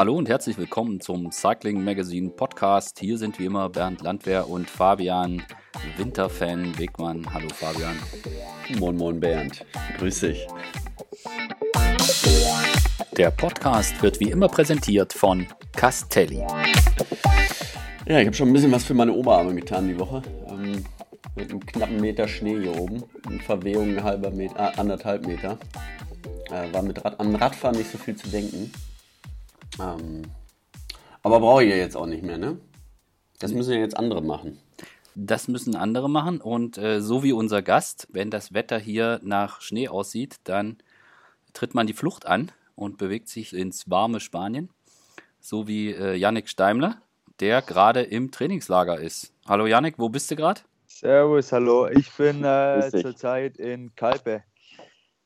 Hallo und herzlich willkommen zum Cycling Magazine Podcast. Hier sind wie immer Bernd Landwehr und Fabian Winterfan Wegmann. Hallo Fabian. Moin Moin Bernd. Grüß dich. Der Podcast wird wie immer präsentiert von Castelli. Ja, ich habe schon ein bisschen was für meine Oberarme getan die Woche. Ähm, mit einem knappen Meter Schnee hier oben. Und Verwehung ein halber Meter, äh, anderthalb Meter. Äh, war mit Rad, am Radfahren nicht so viel zu denken. Ähm, aber brauche ich ja jetzt auch nicht mehr, ne? Das müssen ja jetzt andere machen. Das müssen andere machen und äh, so wie unser Gast, wenn das Wetter hier nach Schnee aussieht, dann tritt man die Flucht an und bewegt sich ins warme Spanien. So wie äh, Yannick Steimler, der gerade im Trainingslager ist. Hallo Yannick, wo bist du gerade? Servus, hallo. Ich bin äh, zurzeit in Calpe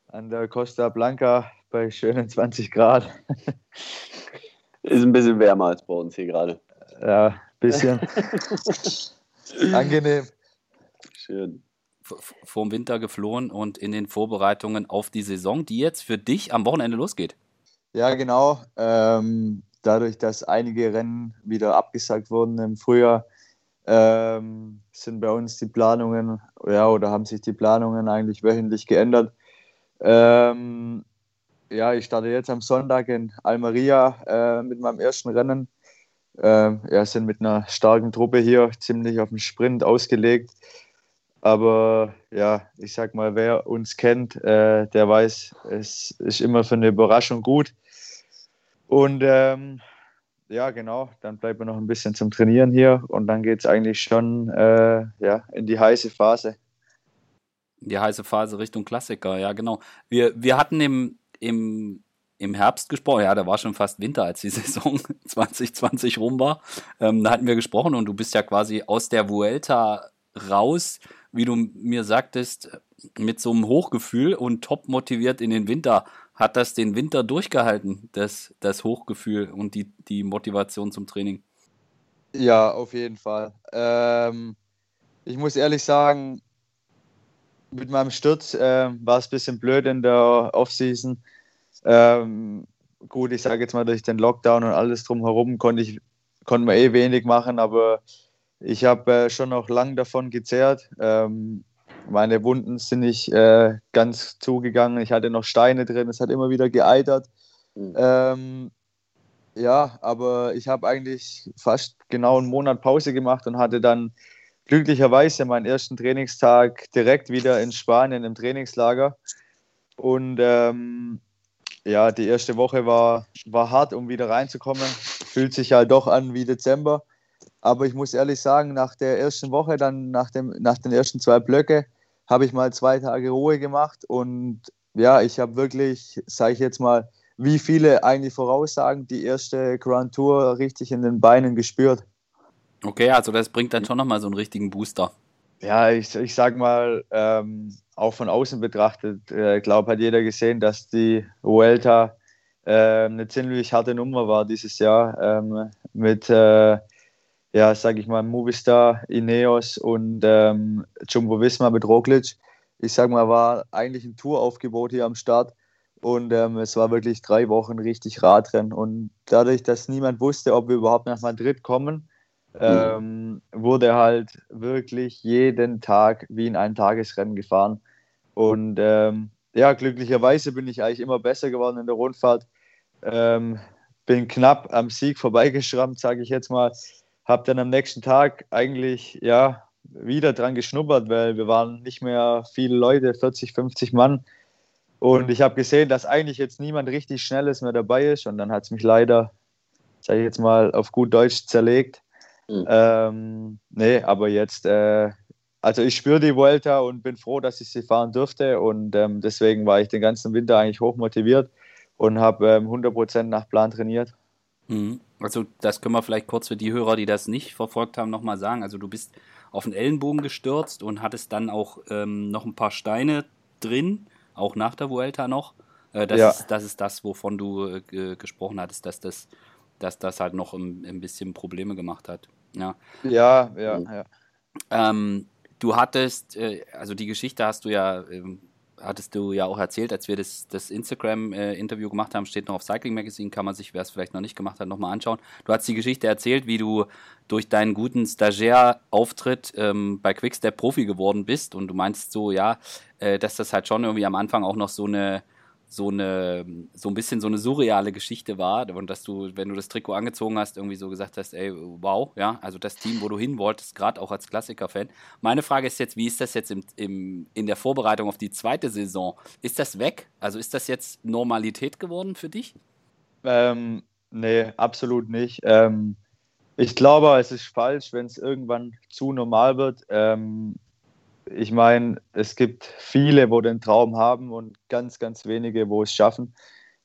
an der Costa Blanca bei schönen 20 Grad. Ist ein bisschen wärmer als bei uns hier gerade. Ja, ein bisschen. Angenehm. Schön. Vor dem Winter geflohen und in den Vorbereitungen auf die Saison, die jetzt für dich am Wochenende losgeht. Ja, genau. Ähm, dadurch, dass einige Rennen wieder abgesagt wurden im Frühjahr, ähm, sind bei uns die Planungen, ja, oder haben sich die Planungen eigentlich wöchentlich geändert. Ähm, ja, ich starte jetzt am Sonntag in Almeria äh, mit meinem ersten Rennen. Äh, ja, sind mit einer starken Truppe hier ziemlich auf den Sprint ausgelegt. Aber ja, ich sag mal, wer uns kennt, äh, der weiß, es ist immer für eine Überraschung gut. Und ähm, ja, genau, dann bleibt man noch ein bisschen zum Trainieren hier und dann geht es eigentlich schon äh, ja, in die heiße Phase. Die heiße Phase Richtung Klassiker, ja, genau. Wir, wir hatten im, im, im Herbst gesprochen, ja, da war schon fast Winter, als die Saison 2020 rum war. Ähm, da hatten wir gesprochen und du bist ja quasi aus der Vuelta raus, wie du mir sagtest, mit so einem Hochgefühl und top motiviert in den Winter. Hat das den Winter durchgehalten, das, das Hochgefühl und die, die Motivation zum Training? Ja, auf jeden Fall. Ähm, ich muss ehrlich sagen, mit meinem Sturz äh, war es ein bisschen blöd in der Offseason. Ähm, gut, ich sage jetzt mal, durch den Lockdown und alles drumherum konnte ich konnte man eh wenig machen, aber ich habe äh, schon noch lang davon gezehrt. Ähm, meine Wunden sind nicht äh, ganz zugegangen. Ich hatte noch Steine drin, es hat immer wieder geeitert. Mhm. Ähm, ja, aber ich habe eigentlich fast genau einen Monat Pause gemacht und hatte dann glücklicherweise meinen ersten Trainingstag direkt wieder in Spanien im Trainingslager. Und ähm, ja, die erste Woche war, war hart, um wieder reinzukommen. Fühlt sich halt doch an wie Dezember. Aber ich muss ehrlich sagen, nach der ersten Woche, dann nach, dem, nach den ersten zwei Blöcke, habe ich mal zwei Tage Ruhe gemacht. Und ja, ich habe wirklich, sage ich jetzt mal, wie viele eigentlich voraussagen, die erste Grand Tour richtig in den Beinen gespürt. Okay, also das bringt dann schon nochmal so einen richtigen Booster. Ja, ich, ich sag mal, ähm, auch von außen betrachtet, äh, glaube hat jeder gesehen, dass die Vuelta äh, eine ziemlich harte Nummer war dieses Jahr ähm, mit, äh, ja, sag ich mal, Movistar, Ineos und ähm, Jumbo Visma mit Roglic. Ich sag mal, war eigentlich ein Touraufgebot hier am Start und ähm, es war wirklich drei Wochen richtig Radrennen und dadurch, dass niemand wusste, ob wir überhaupt nach Madrid kommen, ähm, wurde halt wirklich jeden Tag wie in ein Tagesrennen gefahren. Und ähm, ja, glücklicherweise bin ich eigentlich immer besser geworden in der Rundfahrt. Ähm, bin knapp am Sieg vorbeigeschrammt, sage ich jetzt mal. Habe dann am nächsten Tag eigentlich ja wieder dran geschnuppert, weil wir waren nicht mehr viele Leute, 40, 50 Mann. Und ich habe gesehen, dass eigentlich jetzt niemand richtig Schnelles mehr dabei ist. Und dann hat es mich leider, sage ich jetzt mal, auf gut Deutsch zerlegt. Mhm. Ähm, nee, aber jetzt, äh, also ich spüre die Vuelta und bin froh, dass ich sie fahren durfte und ähm, deswegen war ich den ganzen Winter eigentlich hoch motiviert und habe ähm, 100% nach Plan trainiert. Mhm. Also das können wir vielleicht kurz für die Hörer, die das nicht verfolgt haben, nochmal sagen. Also du bist auf den Ellenbogen gestürzt und hattest dann auch ähm, noch ein paar Steine drin, auch nach der Vuelta noch. Äh, das, ja. ist, das ist das, wovon du äh, gesprochen hattest, dass das dass das halt noch ein, ein bisschen Probleme gemacht hat. Ja, ja, ja. ja. Ähm, du hattest, äh, also die Geschichte hast du ja ähm, hattest du ja auch erzählt, als wir das, das Instagram-Interview gemacht haben, steht noch auf Cycling Magazine, kann man sich, wer es vielleicht noch nicht gemacht hat, nochmal anschauen. Du hast die Geschichte erzählt, wie du durch deinen guten Stagiairauftritt ähm, bei Quickstep Profi geworden bist und du meinst so, ja, äh, dass das halt schon irgendwie am Anfang auch noch so eine so eine, so ein bisschen so eine surreale Geschichte war und dass du, wenn du das Trikot angezogen hast, irgendwie so gesagt hast, ey, wow, ja, also das Team, wo du hin wolltest, gerade auch als Klassiker-Fan. Meine Frage ist jetzt, wie ist das jetzt im, im, in der Vorbereitung auf die zweite Saison? Ist das weg? Also ist das jetzt Normalität geworden für dich? Ähm, nee, absolut nicht. Ähm, ich glaube, es ist falsch, wenn es irgendwann zu normal wird. Ähm, ich meine, es gibt viele, wo den Traum haben und ganz, ganz wenige, wo es schaffen.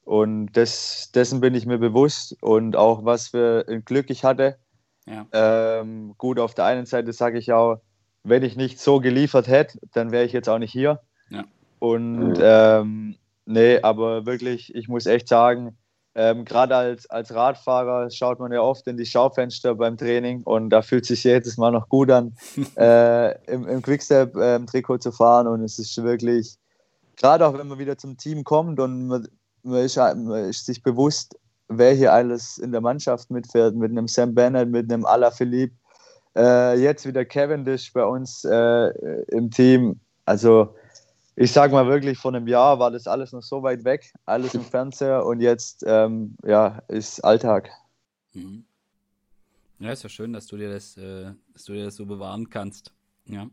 Und das, dessen bin ich mir bewusst und auch was für ein Glück ich hatte. Ja. Ähm, gut, auf der einen Seite sage ich auch, wenn ich nicht so geliefert hätte, dann wäre ich jetzt auch nicht hier. Ja. Und ähm, nee, aber wirklich, ich muss echt sagen, ähm, Gerade als, als Radfahrer schaut man ja oft in die Schaufenster beim Training und da fühlt sich jedes Mal noch gut an, äh, im, im Quickstep-Trikot ähm, zu fahren. Und es ist wirklich, gerade auch wenn man wieder zum Team kommt und man, man, ist, man ist sich bewusst, wer hier alles in der Mannschaft mitfährt, mit einem Sam Bennett, mit einem Alaphilippe, äh, jetzt wieder Cavendish bei uns äh, im Team. Also ich sage mal wirklich, vor einem Jahr war das alles noch so weit weg, alles im Fernseher und jetzt ähm, ja, ist Alltag. Mhm. Ja, ist ja schön, dass du dir das, äh, dass du dir das so bewahren kannst. Ja.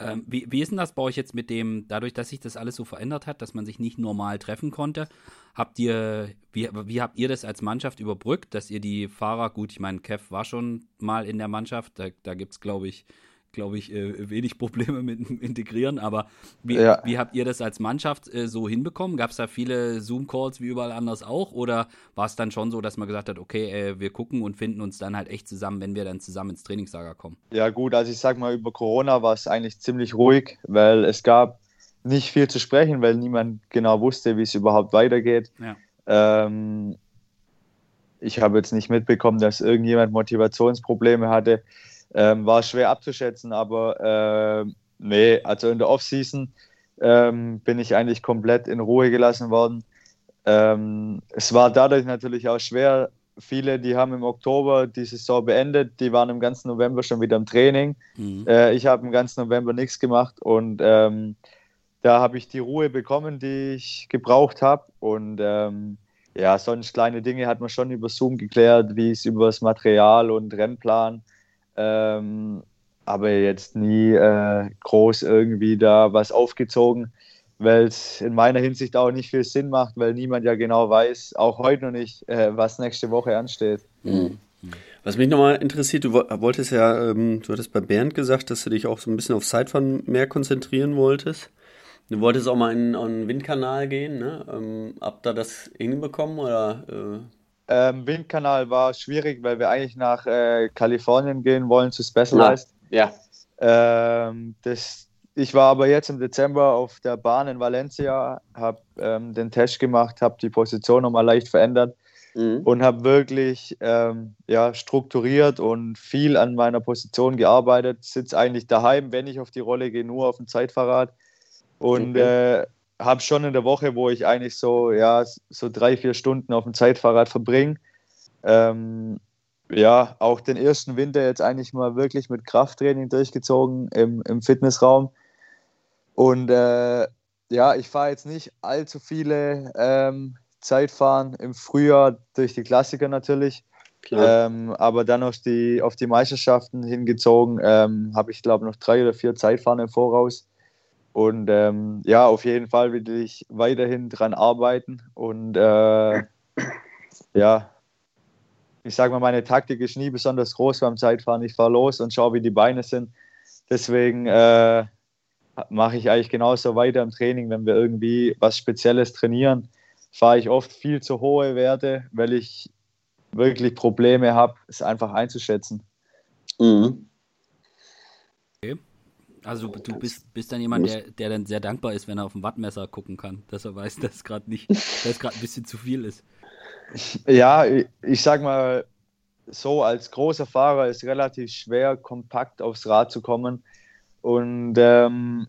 Ähm, wie, wie ist denn das bei euch jetzt mit dem, dadurch, dass sich das alles so verändert hat, dass man sich nicht normal treffen konnte? Habt ihr, wie, wie habt ihr das als Mannschaft überbrückt, dass ihr die Fahrer, gut, ich meine, Kev war schon mal in der Mannschaft, da, da gibt es, glaube ich, glaube ich, äh, wenig Probleme mit dem Integrieren. Aber wie, ja. wie habt ihr das als Mannschaft äh, so hinbekommen? Gab es da viele Zoom-Calls wie überall anders auch? Oder war es dann schon so, dass man gesagt hat, okay, äh, wir gucken und finden uns dann halt echt zusammen, wenn wir dann zusammen ins Trainingslager kommen? Ja, gut, also ich sag mal, über Corona war es eigentlich ziemlich ruhig, weil es gab nicht viel zu sprechen, weil niemand genau wusste, wie es überhaupt weitergeht. Ja. Ähm, ich habe jetzt nicht mitbekommen, dass irgendjemand Motivationsprobleme hatte. Ähm, war schwer abzuschätzen, aber äh, nee, also in der Offseason ähm, bin ich eigentlich komplett in Ruhe gelassen worden. Ähm, es war dadurch natürlich auch schwer. Viele, die haben im Oktober die Saison beendet, die waren im ganzen November schon wieder im Training. Mhm. Äh, ich habe im ganzen November nichts gemacht und ähm, da habe ich die Ruhe bekommen, die ich gebraucht habe. Und ähm, ja, sonst kleine Dinge hat man schon über Zoom geklärt, wie es über das Material und Rennplan ähm, aber jetzt nie äh, groß irgendwie da was aufgezogen, weil es in meiner Hinsicht auch nicht viel Sinn macht, weil niemand ja genau weiß, auch heute noch nicht, äh, was nächste Woche ansteht. Mhm. Was mich nochmal interessiert, du wolltest ja, ähm, du hattest bei Bernd gesagt, dass du dich auch so ein bisschen auf Sidefahren mehr konzentrieren wolltest. Du wolltest auch mal in, in einen Windkanal gehen, ne? Ähm, habt ihr das hinbekommen oder äh, ähm, Windkanal war schwierig, weil wir eigentlich nach äh, Kalifornien gehen wollen zu Specialized. Ja. Ähm, das, ich war aber jetzt im Dezember auf der Bahn in Valencia, habe ähm, den Test gemacht, habe die Position nochmal leicht verändert mhm. und habe wirklich ähm, ja, strukturiert und viel an meiner Position gearbeitet. Sitze eigentlich daheim, wenn ich auf die Rolle gehe, nur auf dem Zeitfahrrad. Und okay. äh, habe schon in der Woche, wo ich eigentlich so, ja, so drei, vier Stunden auf dem Zeitfahrrad verbringe. Ähm, ja, auch den ersten Winter jetzt eigentlich mal wirklich mit Krafttraining durchgezogen im, im Fitnessraum. Und äh, ja, ich fahre jetzt nicht allzu viele ähm, Zeitfahren im Frühjahr durch die Klassiker natürlich. Ähm, aber dann auf die, auf die Meisterschaften hingezogen, ähm, habe ich glaube noch drei oder vier Zeitfahren im Voraus. Und ähm, ja, auf jeden Fall will ich weiterhin dran arbeiten. Und äh, ja, ich sage mal, meine Taktik ist nie besonders groß beim Zeitfahren. Ich fahre los und schaue, wie die Beine sind. Deswegen äh, mache ich eigentlich genauso weiter im Training. Wenn wir irgendwie was Spezielles trainieren, fahre ich oft viel zu hohe Werte, weil ich wirklich Probleme habe, es einfach einzuschätzen. Mhm. Also du, du bist, bist dann jemand, der, der dann sehr dankbar ist, wenn er auf ein Wattmesser gucken kann, dass er weiß, dass es gerade nicht, dass gerade ein bisschen zu viel ist. Ja, ich, ich sag mal, so als großer Fahrer ist relativ schwer, kompakt aufs Rad zu kommen. Und ähm,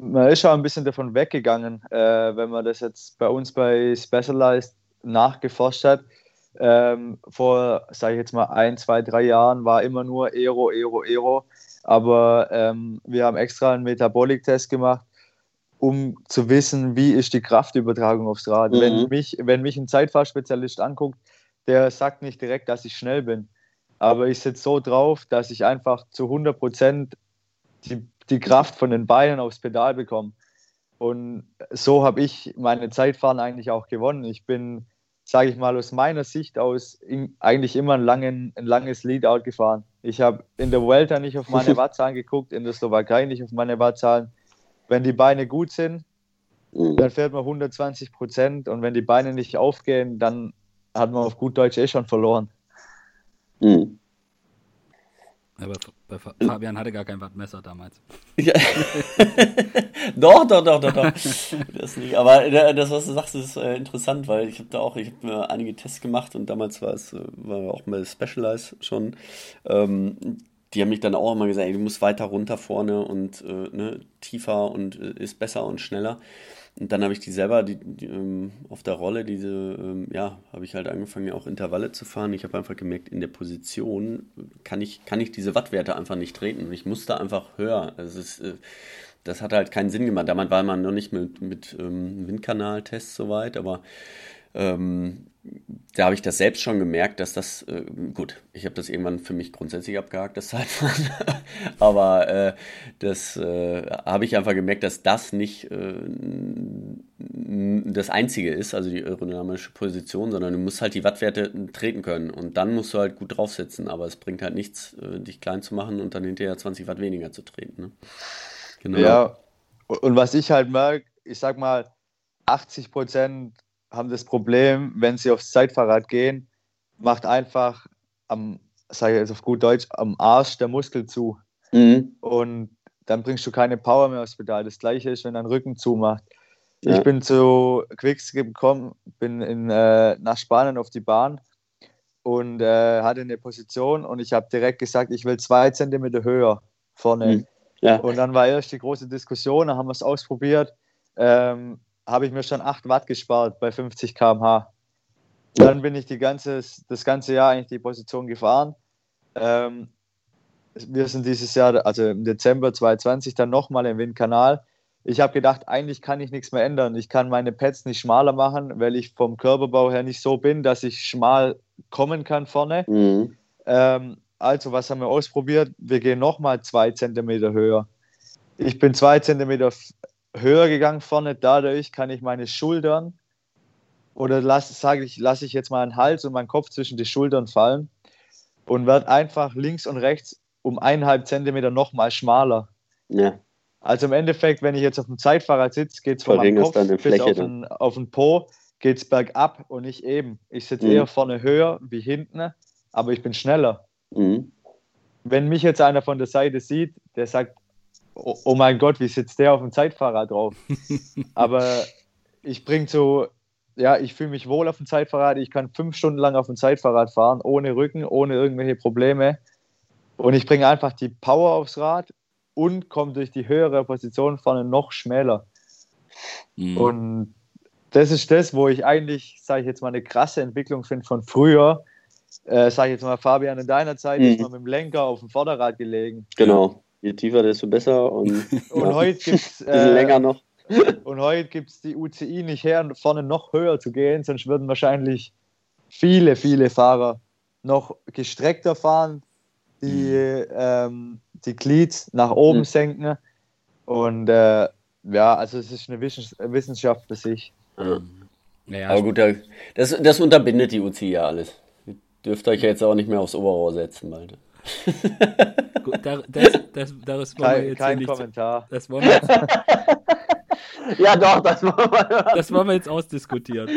man ist schon ein bisschen davon weggegangen, äh, wenn man das jetzt bei uns bei Specialized nachgeforscht hat. Ähm, vor, sage ich jetzt mal, ein, zwei, drei Jahren war immer nur Aero, Aero, Aero. Aber ähm, wir haben extra einen Metabolik-Test gemacht, um zu wissen, wie ist die Kraftübertragung aufs Rad. Mhm. Wenn, mich, wenn mich ein Zeitfahrspezialist anguckt, der sagt nicht direkt, dass ich schnell bin. Aber ich sitze so drauf, dass ich einfach zu 100 Prozent die, die Kraft von den Beinen aufs Pedal bekomme. Und so habe ich meine Zeitfahren eigentlich auch gewonnen. Ich bin, sage ich mal, aus meiner Sicht aus in, eigentlich immer ein, langen, ein langes Leadout gefahren. Ich habe in der Vuelta nicht auf meine Wattzahlen geguckt, in der Slowakei nicht auf meine Wattzahlen. Wenn die Beine gut sind, mhm. dann fährt man 120 Prozent und wenn die Beine nicht aufgehen, dann hat man auf gut Deutsch eh schon verloren. Mhm. Aber bei Fabian hatte gar kein Wattmesser damals. Ja. doch, doch, doch, doch, doch. Das nicht. Aber äh, das, was du sagst, ist äh, interessant, weil ich habe da auch, ich habe einige Tests gemacht und damals war es, äh, war auch mal Specialized schon. Ähm, die haben mich dann auch immer gesagt, ey, du musst weiter runter vorne und äh, ne, tiefer und äh, ist besser und schneller. Und dann habe ich die selber die, die, ähm, auf der Rolle, diese, ähm, ja, habe ich halt angefangen, auch Intervalle zu fahren. Ich habe einfach gemerkt, in der Position kann ich, kann ich diese Wattwerte einfach nicht treten. Ich musste einfach höher. Es ist, äh, das hat halt keinen Sinn gemacht. Damals war man noch nicht mit, mit ähm, Windkanaltests soweit, aber ähm, da habe ich das selbst schon gemerkt, dass das, äh, gut, ich habe das irgendwann für mich grundsätzlich abgehakt, das Zeitfahren, aber äh, das äh, habe ich einfach gemerkt, dass das nicht äh, das Einzige ist, also die aerodynamische Position, sondern du musst halt die Wattwerte treten können und dann musst du halt gut draufsetzen, aber es bringt halt nichts, äh, dich klein zu machen und dann hinterher 20 Watt weniger zu treten. Ne? Genau. Ja, und was ich halt merke, ich sag mal, 80 Prozent haben das Problem, wenn sie aufs Zeitfahrrad gehen, macht einfach am, sage ich jetzt auf gut Deutsch, am Arsch der Muskel zu. Mhm. Und dann bringst du keine Power mehr aufs Pedal. Das gleiche ist, wenn dein Rücken zumacht. Ja. Ich bin zu Quickskip gekommen, bin in, äh, nach Spanien auf die Bahn und äh, hatte eine Position und ich habe direkt gesagt, ich will zwei Zentimeter höher vorne. Mhm. Ja. Und dann war erst die große Diskussion, dann haben wir es ausprobiert. Ähm, habe ich mir schon 8 Watt gespart bei 50 km/h. Dann bin ich ganze, das ganze Jahr eigentlich die Position gefahren. Ähm, wir sind dieses Jahr, also im Dezember 2020, dann nochmal im Windkanal. Ich habe gedacht, eigentlich kann ich nichts mehr ändern. Ich kann meine Pads nicht schmaler machen, weil ich vom Körperbau her nicht so bin, dass ich schmal kommen kann vorne. Mhm. Ähm, also, was haben wir ausprobiert? Wir gehen nochmal zwei Zentimeter höher. Ich bin zwei Zentimeter höher gegangen vorne. Dadurch kann ich meine Schultern oder sage ich, lasse ich jetzt mal einen Hals und meinen Kopf zwischen die Schultern fallen und werde einfach links und rechts um eineinhalb Zentimeter nochmal schmaler. Ja. Also im Endeffekt, wenn ich jetzt auf dem Zeitfahrrad sitze, geht es von meinem Kopf bis auf den, auf den Po, geht es bergab und nicht eben. Ich sitze mhm. eher vorne höher wie hinten, aber ich bin schneller. Mhm. Wenn mich jetzt einer von der Seite sieht, der sagt, oh, oh mein Gott, wie sitzt der auf dem Zeitfahrrad drauf? Aber ich bringe so, ja, ich fühle mich wohl auf dem Zeitfahrrad. Ich kann fünf Stunden lang auf dem Zeitfahrrad fahren, ohne Rücken, ohne irgendwelche Probleme. Und ich bringe einfach die Power aufs Rad und komme durch die höhere Position vorne noch schmäler. Mhm. Und das ist das, wo ich eigentlich, sage ich jetzt mal, eine krasse Entwicklung finde von früher. Äh, sage ich jetzt mal, Fabian, in deiner Zeit mhm. ist man mit dem Lenker auf dem Vorderrad gelegen. Genau. Je tiefer, desto besser. Und, und ja, heute gibt es äh, länger noch. Und heute gibt es die UCI nicht her, vorne noch höher zu gehen, sonst würden wahrscheinlich viele, viele Fahrer noch gestreckter fahren, die, mhm. ähm, die Glieds nach oben mhm. senken. Und äh, ja, also es ist eine Wissenschaft für sich. Ja. Aber gut, das, das unterbindet die UCI ja alles. Ihr dürft euch ja jetzt auch nicht mehr aufs Oberrohr setzen, bald. Gut, das, das, das wollen kein, wir jetzt kein Kommentar. Das wollen wir jetzt, ja, doch, das wollen wir. Das wollen wir jetzt ausdiskutieren.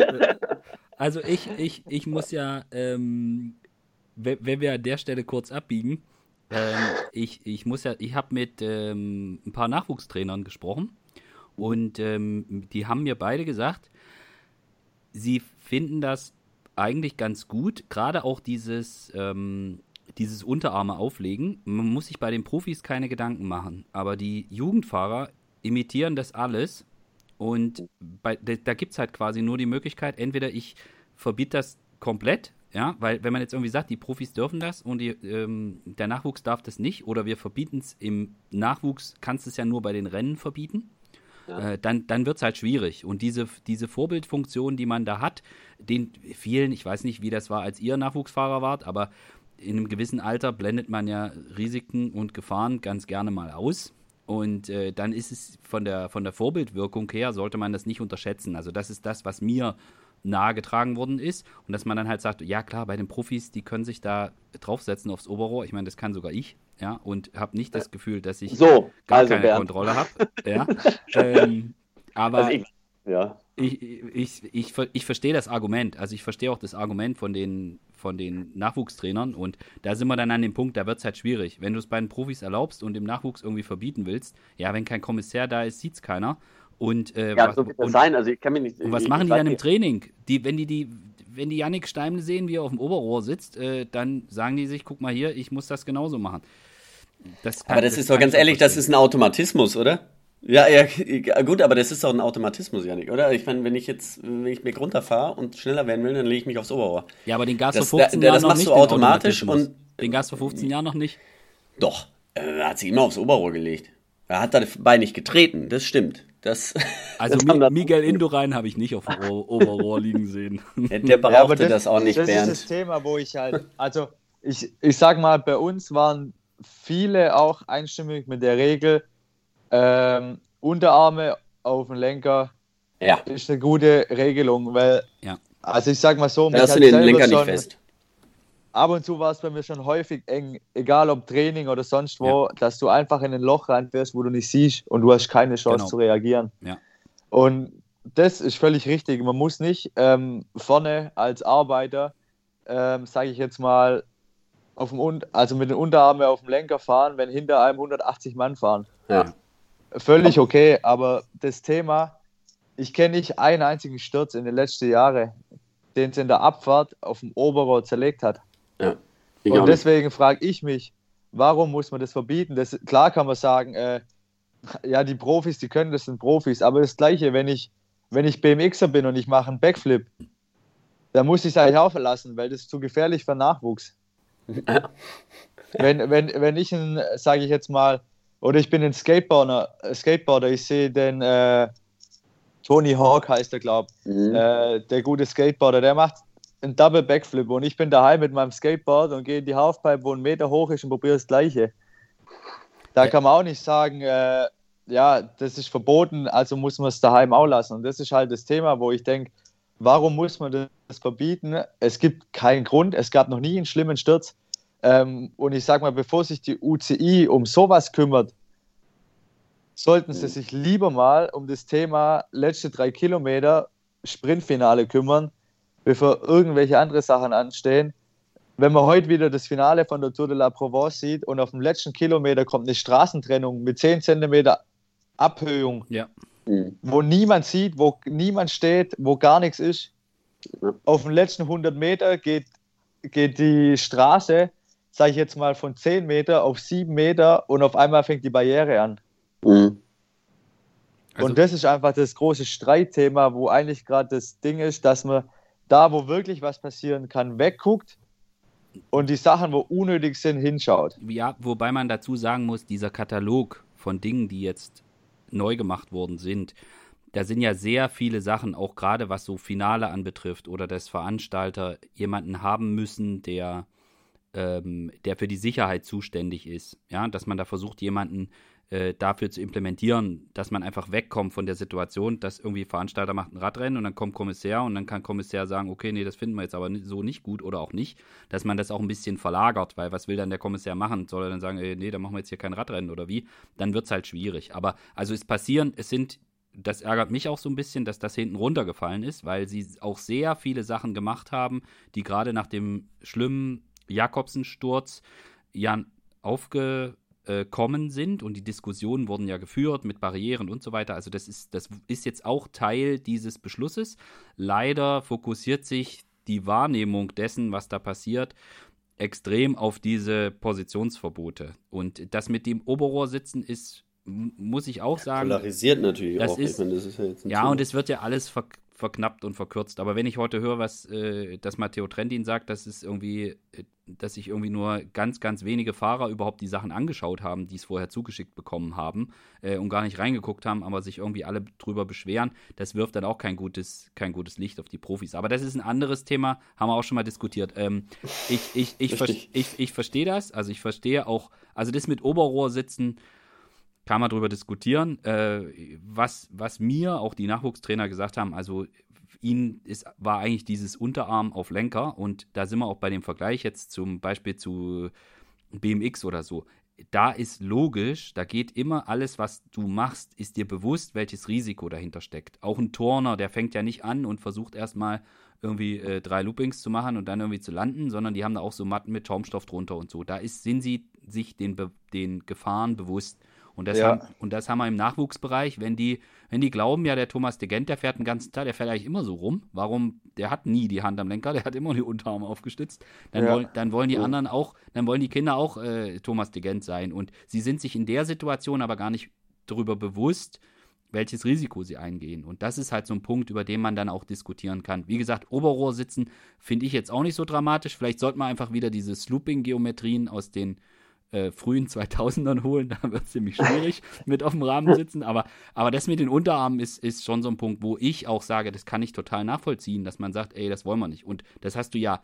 Also ich, ich, ich muss ja, ähm, wenn wir an der Stelle kurz abbiegen, ähm, ich, ich muss ja, ich habe mit ähm, ein paar Nachwuchstrainern gesprochen und ähm, die haben mir beide gesagt, sie finden das eigentlich ganz gut, gerade auch dieses ähm, dieses Unterarme auflegen. Man muss sich bei den Profis keine Gedanken machen. Aber die Jugendfahrer imitieren das alles und bei, da, gibt es halt quasi nur die Möglichkeit, entweder ich verbiete das komplett, ja, weil wenn man jetzt irgendwie sagt, die Profis dürfen das und die, ähm, der Nachwuchs darf das nicht oder wir verbieten es im Nachwuchs, kannst du es ja nur bei den Rennen verbieten. Ja. Äh, dann, dann wird es halt schwierig. Und diese, diese Vorbildfunktion, die man da hat, den vielen, ich weiß nicht, wie das war, als ihr Nachwuchsfahrer wart, aber in einem gewissen Alter blendet man ja Risiken und Gefahren ganz gerne mal aus. Und äh, dann ist es von der, von der Vorbildwirkung her, sollte man das nicht unterschätzen. Also das ist das, was mir nahegetragen worden ist. Und dass man dann halt sagt, ja klar, bei den Profis, die können sich da draufsetzen aufs Oberrohr. Ich meine, das kann sogar ich, ja, und habe nicht das Gefühl, dass ich so, gar also keine Bernd. Kontrolle habe. Ja. ähm, aber also ich, ja. Ich, ich, ich, ich verstehe das Argument. Also ich verstehe auch das Argument von den von den Nachwuchstrainern. Und da sind wir dann an dem Punkt, da wird es halt schwierig. Wenn du es bei den Profis erlaubst und dem Nachwuchs irgendwie verbieten willst, ja, wenn kein Kommissär da ist, sieht es keiner. Und, äh, ja, was, so wird das sein. Also ich kann mich nicht. Und was machen die dann im Training? Die, wenn die die, wenn die Yannick Steimle sehen, wie er auf dem Oberrohr sitzt, äh, dann sagen die sich, guck mal hier, ich muss das genauso machen. Das kann, aber das, das ist doch ganz ehrlich, das ist ein Automatismus, oder? Ja, ja, gut, aber das ist doch ein Automatismus, Janik, oder? Ich meine, wenn ich jetzt, wenn ich mich runterfahre und schneller werden will, dann lege ich mich aufs Oberrohr. Ja, aber den Gas das, vor 15 da, Jahren noch nicht. Das machst du automatisch und. Den Gas vor 15 Jahren noch nicht? Doch, er hat sich immer aufs Oberrohr gelegt. Er hat dabei nicht getreten, das stimmt. Das, also das Miguel Indurain habe ich nicht auf dem Oberrohr liegen sehen. Der brauchte ja, das, das, auch nicht, das Bernd. Das ist das Thema, wo ich halt, also ich, ich sag mal, bei uns waren viele auch einstimmig mit der Regel, ähm, Unterarme auf dem Lenker ja. ist eine gute Regelung, weil, ja. also ich sag mal so, man hast du den Lenker nicht fest. Ab und zu war es bei mir schon häufig eng, egal ob Training oder sonst wo, ja. dass du einfach in ein Loch reinfährst, wo du nicht siehst und du hast keine Chance genau. zu reagieren. Ja. Und das ist völlig richtig. Man muss nicht ähm, vorne als Arbeiter, ähm, sage ich jetzt mal, auf dem, also mit den Unterarmen auf dem Lenker fahren, wenn hinter einem 180 Mann fahren. Ja. Völlig okay, aber das Thema, ich kenne nicht einen einzigen Sturz in den letzten Jahren, den es in der Abfahrt auf dem Oberrohr zerlegt hat. Ja, Und deswegen frage ich mich, warum muss man das verbieten? Das, klar kann man sagen, äh, ja, die Profis, die können das, sind Profis, aber das Gleiche, wenn ich, wenn ich BMXer bin und ich mache einen Backflip, dann muss ich es eigentlich auch verlassen, weil das ist zu gefährlich für Nachwuchs. wenn, wenn, wenn ich, sage ich jetzt mal, oder ich bin ein Skateboarder, Skateboarder ich sehe den äh, Tony Hawk heißt er, glaube ich, mhm. äh, der gute Skateboarder, der macht einen Double Backflip und ich bin daheim mit meinem Skateboard und gehe in die Halfpipe, wo ein Meter hoch ist und probiere das Gleiche. Da kann man auch nicht sagen, äh, ja, das ist verboten, also muss man es daheim auch lassen. Und das ist halt das Thema, wo ich denke, warum muss man das verbieten? Es gibt keinen Grund, es gab noch nie einen schlimmen Sturz. Ähm, und ich sage mal, bevor sich die UCI um sowas kümmert, sollten sie sich lieber mal um das Thema letzte drei Kilometer Sprintfinale kümmern, bevor irgendwelche andere Sachen anstehen. Wenn man heute wieder das Finale von der Tour de la Provence sieht und auf dem letzten Kilometer kommt eine Straßentrennung mit 10 cm Abhöhung, ja. wo niemand sieht, wo niemand steht, wo gar nichts ist. Auf den letzten 100 Meter geht, geht die Straße sage ich jetzt mal, von 10 Meter auf 7 Meter und auf einmal fängt die Barriere an. Mhm. Also, und das ist einfach das große Streitthema, wo eigentlich gerade das Ding ist, dass man da, wo wirklich was passieren kann, wegguckt und die Sachen, wo unnötig sind, hinschaut. Ja, wobei man dazu sagen muss, dieser Katalog von Dingen, die jetzt neu gemacht worden sind, da sind ja sehr viele Sachen, auch gerade was so Finale anbetrifft oder dass Veranstalter jemanden haben müssen, der ähm, der für die Sicherheit zuständig ist. Ja, dass man da versucht, jemanden äh, dafür zu implementieren, dass man einfach wegkommt von der Situation, dass irgendwie Veranstalter macht ein Radrennen und dann kommt Kommissär und dann kann Kommissär sagen, okay, nee, das finden wir jetzt aber so nicht gut oder auch nicht, dass man das auch ein bisschen verlagert, weil was will dann der Kommissär machen? Soll er dann sagen, ey, nee, dann machen wir jetzt hier kein Radrennen oder wie? Dann wird es halt schwierig. Aber also es passieren, es sind das ärgert mich auch so ein bisschen, dass das hinten runtergefallen ist, weil sie auch sehr viele Sachen gemacht haben, die gerade nach dem schlimmen Jakobsen-Sturz ja aufgekommen sind und die Diskussionen wurden ja geführt mit Barrieren und so weiter. Also das ist, das ist jetzt auch Teil dieses Beschlusses. Leider fokussiert sich die Wahrnehmung dessen, was da passiert, extrem auf diese Positionsverbote. Und das mit dem Oberrohr sitzen ist muss ich auch sagen. Polarisiert natürlich das auch. Ist, meine, das ist ja, ja und es wird ja alles ver verknappt und verkürzt. Aber wenn ich heute höre, was äh, das Matteo Trendin sagt, dass es irgendwie, äh, dass sich irgendwie nur ganz, ganz wenige Fahrer überhaupt die Sachen angeschaut haben, die es vorher zugeschickt bekommen haben äh, und gar nicht reingeguckt haben, aber sich irgendwie alle drüber beschweren, das wirft dann auch kein gutes, kein gutes Licht auf die Profis. Aber das ist ein anderes Thema, haben wir auch schon mal diskutiert. Ähm, ich ich, ich, ver ich, ich verstehe das, also ich verstehe auch, also das mit Oberrohr sitzen, kann man darüber diskutieren. Äh, was, was mir auch die Nachwuchstrainer gesagt haben, also ihnen ist, war eigentlich dieses Unterarm auf Lenker und da sind wir auch bei dem Vergleich jetzt zum Beispiel zu BMX oder so. Da ist logisch, da geht immer alles, was du machst, ist dir bewusst, welches Risiko dahinter steckt. Auch ein Turner, der fängt ja nicht an und versucht erstmal irgendwie äh, drei Loopings zu machen und dann irgendwie zu landen, sondern die haben da auch so Matten mit Schaumstoff drunter und so. Da ist, sind sie sich den, den Gefahren bewusst. Und das, ja. haben, und das haben wir im Nachwuchsbereich, wenn die, wenn die glauben, ja, der Thomas de Gent, der fährt den ganzen Tag, der fährt eigentlich immer so rum. Warum? Der hat nie die Hand am Lenker, der hat immer die Unterarme aufgestützt. Dann, ja. wollen, dann wollen die anderen auch, dann wollen die Kinder auch äh, Thomas de Gent sein. Und sie sind sich in der Situation aber gar nicht darüber bewusst, welches Risiko sie eingehen. Und das ist halt so ein Punkt, über den man dann auch diskutieren kann. Wie gesagt, Oberrohr sitzen finde ich jetzt auch nicht so dramatisch. Vielleicht sollte man einfach wieder diese Slooping-Geometrien aus den äh, frühen 2000ern holen, da wird es ziemlich schwierig mit auf dem Rahmen sitzen. Aber, aber das mit den Unterarmen ist, ist schon so ein Punkt, wo ich auch sage, das kann ich total nachvollziehen, dass man sagt, ey, das wollen wir nicht. Und das hast du ja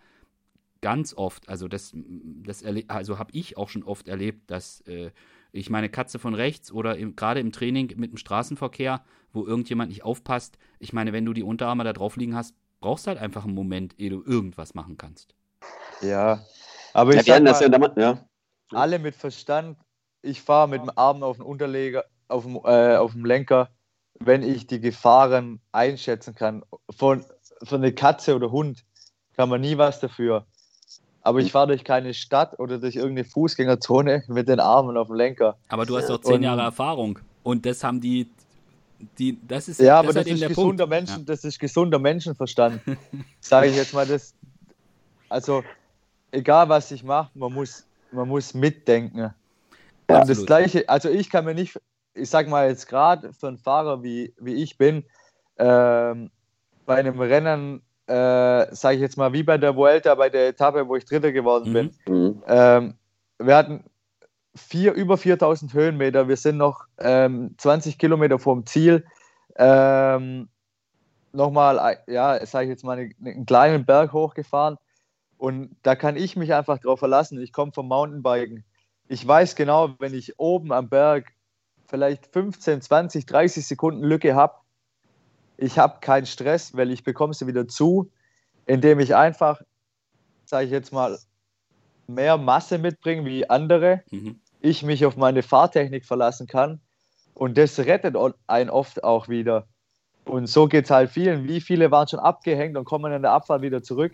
ganz oft, also das, das also habe ich auch schon oft erlebt, dass äh, ich meine Katze von rechts oder gerade im Training mit dem Straßenverkehr, wo irgendjemand nicht aufpasst, ich meine, wenn du die Unterarme da drauf liegen hast, brauchst du halt einfach einen Moment, ehe du irgendwas machen kannst. Ja, aber ich ja, sag mal, ja, ja alle mit Verstand. Ich fahre mit dem Arm auf dem Unterleger, auf dem, äh, auf dem Lenker, wenn ich die Gefahren einschätzen kann. Von, von einer Katze oder Hund kann man nie was dafür. Aber ich fahre durch keine Stadt oder durch irgendeine Fußgängerzone mit den Armen auf dem Lenker. Aber du hast doch zehn Jahre Erfahrung. Und das haben die, die das ist Ja, aber das, das ist, gesunder Menschen, ja. das ist gesunder Menschenverstand. Sage ich jetzt mal, das. Also, egal was ich mache, man muss man muss mitdenken. Ja, und das Gleiche, also ich kann mir nicht, ich sag mal jetzt gerade für einen Fahrer wie, wie ich bin, ähm, bei einem Rennen, äh, sage ich jetzt mal, wie bei der Vuelta, bei der Etappe, wo ich Dritter geworden bin. Mhm. Ähm, wir hatten vier, über 4000 Höhenmeter, wir sind noch ähm, 20 Kilometer vom Ziel. Ähm, nochmal, ja, sage ich jetzt mal, einen, einen kleinen Berg hochgefahren und da kann ich mich einfach drauf verlassen. Ich komme vom Mountainbiken. Ich weiß genau, wenn ich oben am Berg vielleicht 15, 20, 30 Sekunden Lücke habe, ich habe keinen Stress, weil ich bekomme sie wieder zu, indem ich einfach, sage ich jetzt mal, mehr Masse mitbringe wie andere. Mhm. Ich mich auf meine Fahrtechnik verlassen kann. Und das rettet einen oft auch wieder. Und so geht es halt vielen. Wie viele waren schon abgehängt und kommen in der Abfahrt wieder zurück?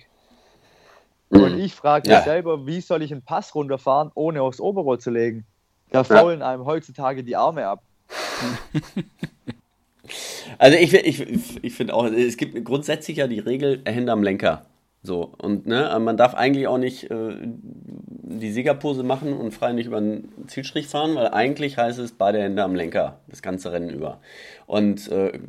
Und ich frage mich ja. selber, wie soll ich einen Pass runterfahren, ohne aufs Oberrohr zu legen? Da faulen einem heutzutage die Arme ab. Also ich, ich, ich finde auch, es gibt grundsätzlich ja die Regel, Hände am Lenker. So, und ne, man darf eigentlich auch nicht äh, die Siegerpose machen und frei nicht über den Zielstrich fahren, weil eigentlich heißt es beide Hände am Lenker, das ganze Rennen über. Und äh,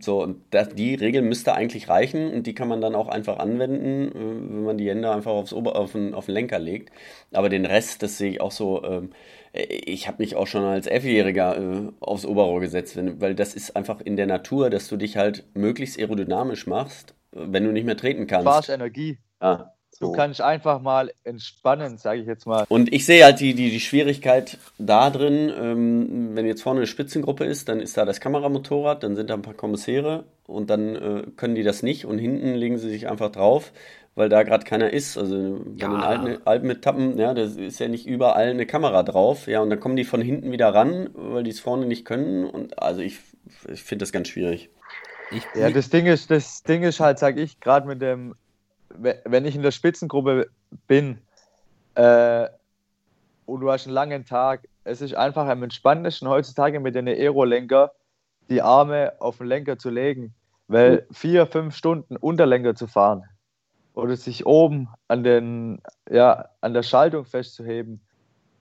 so, und das, die Regel müsste eigentlich reichen und die kann man dann auch einfach anwenden, äh, wenn man die Hände einfach aufs Ober auf, den, auf den Lenker legt. Aber den Rest, das sehe ich auch so. Ähm, ich habe mich auch schon als Elfjähriger äh, aufs Oberrohr gesetzt, wenn, weil das ist einfach in der Natur, dass du dich halt möglichst aerodynamisch machst wenn du nicht mehr treten kannst. Sparst Energie. Ah, so. Du kannst einfach mal entspannen, sage ich jetzt mal. Und ich sehe halt die, die, die Schwierigkeit da drin, ähm, wenn jetzt vorne eine Spitzengruppe ist, dann ist da das Kameramotorrad, dann sind da ein paar Kommissäre und dann äh, können die das nicht und hinten legen sie sich einfach drauf, weil da gerade keiner ist. Also bei ja. den alten Alpenetappen, ja, da ist ja nicht überall eine Kamera drauf, ja, und dann kommen die von hinten wieder ran, weil die es vorne nicht können und also ich, ich finde das ganz schwierig. Ich, ja, das Ding ist, das Ding ist halt, sag ich, gerade mit dem, wenn ich in der Spitzengruppe bin äh, und du hast einen langen Tag, es ist einfach am entspanntesten heutzutage mit den Aerolenker die Arme auf den Lenker zu legen, weil vier, fünf Stunden Unterlenker zu fahren oder sich oben an, den, ja, an der Schaltung festzuheben,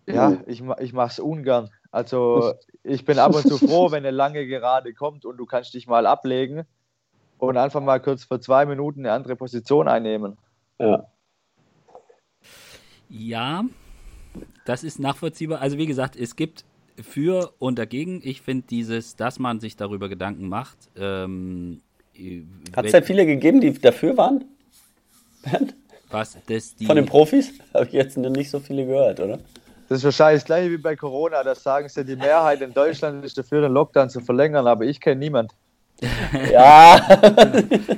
ja, ich, ich mache es ungern. Also ich bin ab und zu froh, wenn eine lange Gerade kommt und du kannst dich mal ablegen und einfach mal kurz für zwei Minuten eine andere Position einnehmen. Ja. Ja, das ist nachvollziehbar. Also wie gesagt, es gibt für und dagegen. Ich finde dieses, dass man sich darüber Gedanken macht. Ähm, Hat es ja viele gegeben, die dafür waren? Was, das die Von den Profis? Habe ich jetzt noch nicht so viele gehört, oder? Das ist wahrscheinlich das gleiche wie bei Corona. Das sagen sie, die Mehrheit in Deutschland ist dafür, den Lockdown zu verlängern, aber ich kenne niemanden. ja.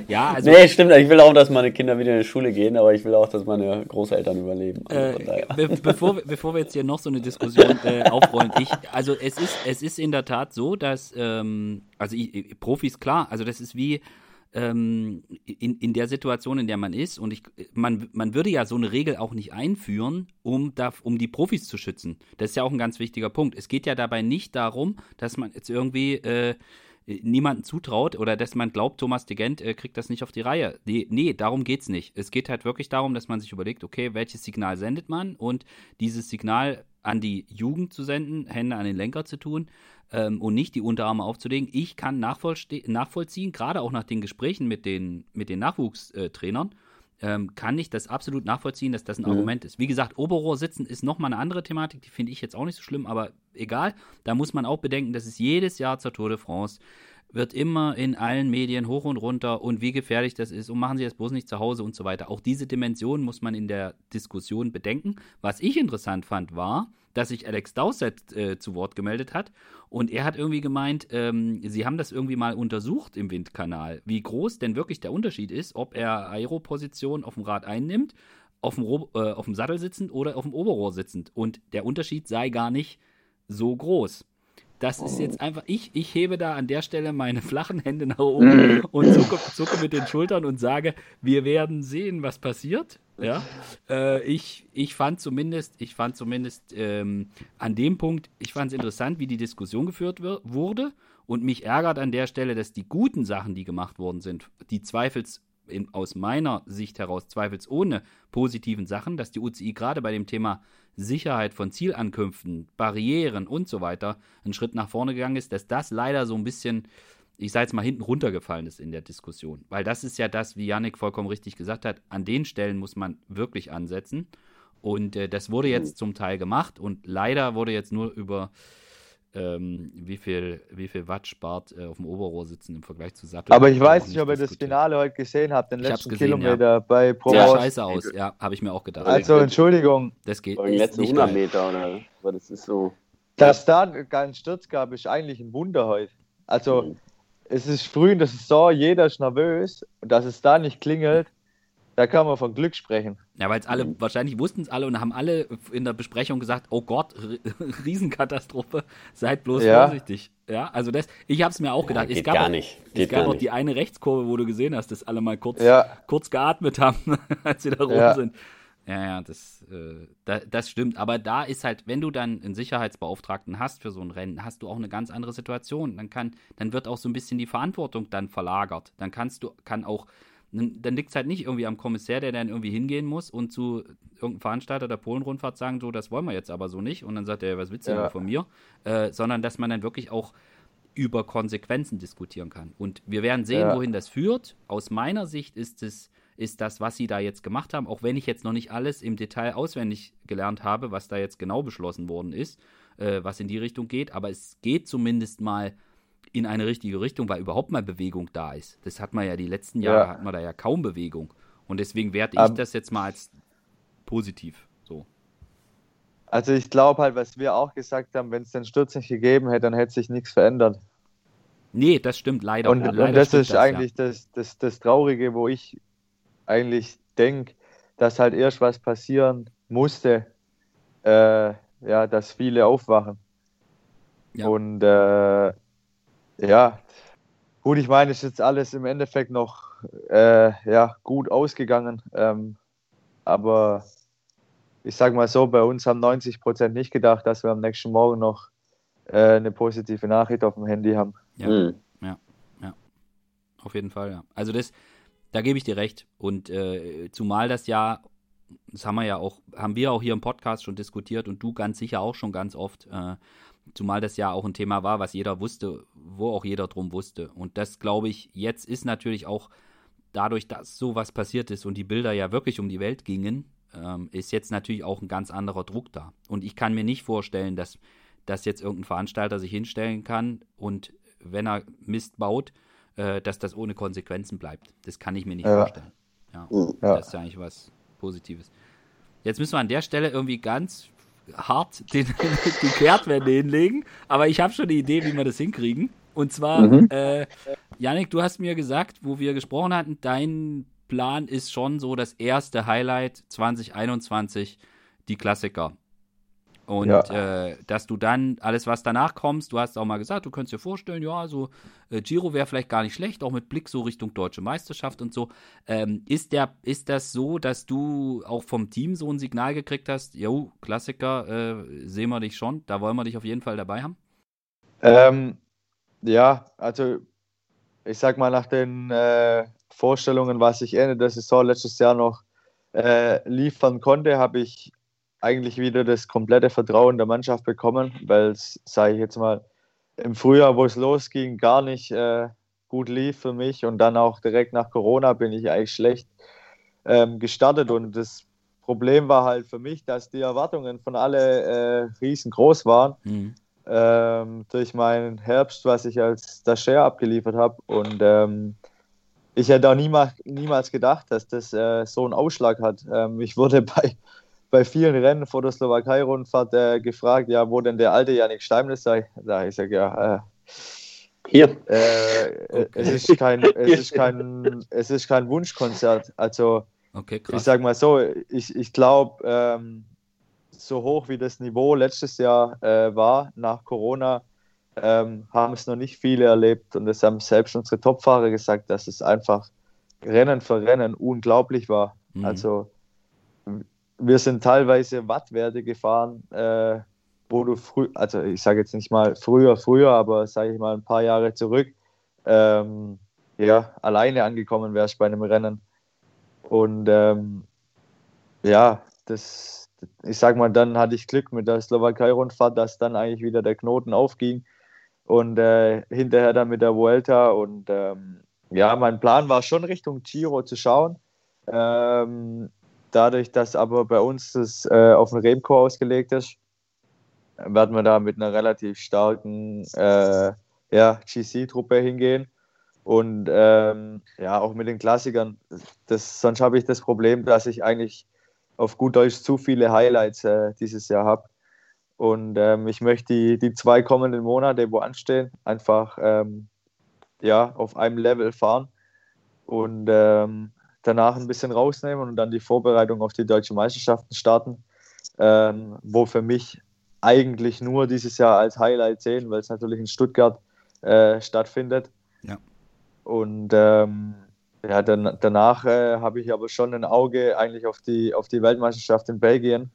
ja, also. Nee, stimmt. Ich will auch, dass meine Kinder wieder in die Schule gehen, aber ich will auch, dass meine Großeltern überleben. Also äh, be bevor, bevor wir jetzt hier noch so eine Diskussion äh, aufrollen, ich, also es ist, es ist in der Tat so, dass, ähm, also ich, Profis, klar, also das ist wie, ähm, in, in der Situation, in der man ist. Und ich, man, man würde ja so eine Regel auch nicht einführen, um, da, um die Profis zu schützen. Das ist ja auch ein ganz wichtiger Punkt. Es geht ja dabei nicht darum, dass man jetzt irgendwie äh, niemanden zutraut oder dass man glaubt, Thomas de Gent äh, kriegt das nicht auf die Reihe. Nee, nee, darum geht es nicht. Es geht halt wirklich darum, dass man sich überlegt, okay, welches Signal sendet man und dieses Signal an die Jugend zu senden, Hände an den Lenker zu tun ähm, und nicht die Unterarme aufzulegen. Ich kann nachvollziehen, gerade auch nach den Gesprächen mit den, mit den Nachwuchstrainern, ähm, kann ich das absolut nachvollziehen, dass das ein mhm. Argument ist. Wie gesagt, Oberrohr sitzen ist nochmal eine andere Thematik, die finde ich jetzt auch nicht so schlimm, aber egal. Da muss man auch bedenken, dass es jedes Jahr zur Tour de France wird immer in allen Medien hoch und runter und wie gefährlich das ist und machen Sie das bloß nicht zu Hause und so weiter. Auch diese Dimension muss man in der Diskussion bedenken. Was ich interessant fand, war, dass sich Alex Dowsett äh, zu Wort gemeldet hat und er hat irgendwie gemeint, ähm, sie haben das irgendwie mal untersucht im Windkanal, wie groß denn wirklich der Unterschied ist, ob er Aeroposition auf dem Rad einnimmt, auf dem, äh, auf dem Sattel sitzend oder auf dem Oberrohr sitzend. Und der Unterschied sei gar nicht so groß. Das ist jetzt einfach, ich, ich hebe da an der Stelle meine flachen Hände nach oben und zucke, zucke mit den Schultern und sage, wir werden sehen, was passiert. Ja, äh, ich, ich fand zumindest, ich fand zumindest ähm, an dem Punkt, ich fand es interessant, wie die Diskussion geführt wurde. Und mich ärgert an der Stelle, dass die guten Sachen, die gemacht worden sind, die zweifels in, aus meiner Sicht heraus zweifelsohne positiven Sachen, dass die UCI gerade bei dem Thema Sicherheit von Zielankünften, Barrieren und so weiter einen Schritt nach vorne gegangen ist, dass das leider so ein bisschen, ich sage jetzt mal, hinten runtergefallen ist in der Diskussion. Weil das ist ja das, wie Yannick vollkommen richtig gesagt hat, an den Stellen muss man wirklich ansetzen. Und äh, das wurde jetzt zum Teil gemacht und leider wurde jetzt nur über ähm, wie, viel, wie viel Watt spart äh, auf dem Oberrohr sitzen im Vergleich zu Sattel. Aber ich weiß nicht, ob ihr das Finale heute gesehen habt, den ich letzten gesehen, Kilometer ja. bei Pro Sah scheiße aus, ja, habe ich mir auch gedacht. Also, Entschuldigung. Das geht nicht. letzten 100 Meter oder aber das ist so. Dass da keinen Sturz gab, ist eigentlich ein Wunder heute. Also, mhm. es ist früh in der Saison, jeder ist nervös und dass es da nicht klingelt, da kann man von Glück sprechen. Ja, weil es alle, wahrscheinlich wussten es alle und haben alle in der Besprechung gesagt, oh Gott, Riesenkatastrophe, seid bloß ja. vorsichtig. Ja, also das, ich habe es mir auch gedacht. Ja, geht es gab gar nicht. Geht es gab auch die eine Rechtskurve, wo du gesehen hast, dass alle mal kurz, ja. kurz geatmet haben, als sie da rum ja. sind. Ja, ja, das, äh, da, das stimmt. Aber da ist halt, wenn du dann einen Sicherheitsbeauftragten hast für so ein Rennen, hast du auch eine ganz andere Situation. Dann kann, dann wird auch so ein bisschen die Verantwortung dann verlagert. Dann kannst du, kann auch dann liegt es halt nicht irgendwie am Kommissär, der dann irgendwie hingehen muss und zu irgendeinem Veranstalter der Polenrundfahrt sagen, so, das wollen wir jetzt aber so nicht. Und dann sagt er, was willst du ja. denn von mir? Äh, sondern dass man dann wirklich auch über Konsequenzen diskutieren kann. Und wir werden sehen, ja. wohin das führt. Aus meiner Sicht ist es ist das, was sie da jetzt gemacht haben, auch wenn ich jetzt noch nicht alles im Detail auswendig gelernt habe, was da jetzt genau beschlossen worden ist, äh, was in die Richtung geht, aber es geht zumindest mal in eine richtige Richtung, weil überhaupt mal Bewegung da ist. Das hat man ja die letzten Jahre, ja. hat man da ja kaum Bewegung. Und deswegen werte ich um, das jetzt mal als positiv. So. Also ich glaube halt, was wir auch gesagt haben, wenn es den Sturz nicht gegeben hätte, dann hätte sich nichts verändert. Nee, das stimmt leider. Und, leider und das ist das, eigentlich ja. das, das, das Traurige, wo ich eigentlich denke, dass halt erst was passieren musste, äh, ja, dass viele aufwachen. Ja. Und äh, ja, gut, ich meine, es ist jetzt alles im Endeffekt noch äh, ja, gut ausgegangen. Ähm, aber ich sage mal so, bei uns haben 90 Prozent nicht gedacht, dass wir am nächsten Morgen noch äh, eine positive Nachricht auf dem Handy haben. Ja, mhm. ja, ja. Auf jeden Fall, ja. Also das, da gebe ich dir recht. Und äh, zumal das ja, das haben wir ja auch, haben wir auch hier im Podcast schon diskutiert und du ganz sicher auch schon ganz oft, äh, Zumal das ja auch ein Thema war, was jeder wusste, wo auch jeder drum wusste. Und das, glaube ich, jetzt ist natürlich auch dadurch, dass sowas passiert ist und die Bilder ja wirklich um die Welt gingen, ähm, ist jetzt natürlich auch ein ganz anderer Druck da. Und ich kann mir nicht vorstellen, dass, dass jetzt irgendein Veranstalter sich hinstellen kann und wenn er Mist baut, äh, dass das ohne Konsequenzen bleibt. Das kann ich mir nicht ja. vorstellen. Ja, ja, das ist ja eigentlich was Positives. Jetzt müssen wir an der Stelle irgendwie ganz hart den, die Kehrtwende hinlegen, aber ich habe schon eine Idee, wie wir das hinkriegen. Und zwar, mhm. äh, Janik, du hast mir gesagt, wo wir gesprochen hatten, dein Plan ist schon so das erste Highlight 2021, die Klassiker. Und ja. äh, dass du dann alles, was danach kommst, du hast auch mal gesagt, du könntest dir vorstellen, ja, so äh, Giro wäre vielleicht gar nicht schlecht, auch mit Blick so Richtung deutsche Meisterschaft und so. Ähm, ist, der, ist das so, dass du auch vom Team so ein Signal gekriegt hast, jo, Klassiker, äh, sehen wir dich schon, da wollen wir dich auf jeden Fall dabei haben? Ähm, ja, also ich sag mal, nach den äh, Vorstellungen, was ich Ende der Saison letztes Jahr noch äh, liefern konnte, habe ich eigentlich wieder das komplette Vertrauen der Mannschaft bekommen, weil es, sage ich jetzt mal, im Frühjahr, wo es losging, gar nicht äh, gut lief für mich und dann auch direkt nach Corona bin ich eigentlich schlecht ähm, gestartet und das Problem war halt für mich, dass die Erwartungen von alle äh, riesengroß waren mhm. ähm, durch meinen Herbst, was ich als Stagiaire abgeliefert habe und ähm, ich hätte auch niemals, niemals gedacht, dass das äh, so einen Ausschlag hat. Ähm, ich wurde bei bei vielen Rennen vor der Slowakei-Rundfahrt äh, gefragt, ja, wo denn der alte Janik Steimles sei. Da ich sage, ja, äh, hier. Äh, okay. es, ist kein, es, ist kein, es ist kein Wunschkonzert. Also, okay, ich sage mal so, ich, ich glaube, ähm, so hoch wie das Niveau letztes Jahr äh, war, nach Corona, ähm, haben es noch nicht viele erlebt. Und das haben selbst unsere Topfahrer gesagt, dass es einfach Rennen für Rennen unglaublich war. Mhm. Also, wir sind teilweise Wattwerte gefahren, äh, wo du früh, also ich sage jetzt nicht mal früher, früher, aber sage ich mal ein paar Jahre zurück, ähm, ja, alleine angekommen wärst bei einem Rennen. Und ähm, ja, das, ich sag mal, dann hatte ich Glück mit der Slowakei-Rundfahrt, dass dann eigentlich wieder der Knoten aufging und äh, hinterher dann mit der Vuelta. Und ähm, ja, mein Plan war schon Richtung Giro zu schauen. Ähm, Dadurch, dass aber bei uns das äh, auf den Remco ausgelegt ist, werden wir da mit einer relativ starken äh, ja, GC-Truppe hingehen. Und ähm, ja, auch mit den Klassikern. Das, sonst habe ich das Problem, dass ich eigentlich auf gut Deutsch zu viele Highlights äh, dieses Jahr habe. Und ähm, ich möchte die, die zwei kommenden Monate, wo anstehen, einfach ähm, ja, auf einem Level fahren. Und ähm, danach ein bisschen rausnehmen und dann die Vorbereitung auf die deutschen Meisterschaften starten, ähm, wo für mich eigentlich nur dieses Jahr als Highlight sehen, weil es natürlich in Stuttgart äh, stattfindet. Ja. Und ähm, ja, dann, danach äh, habe ich aber schon ein Auge eigentlich auf die, auf die Weltmeisterschaft in Belgien.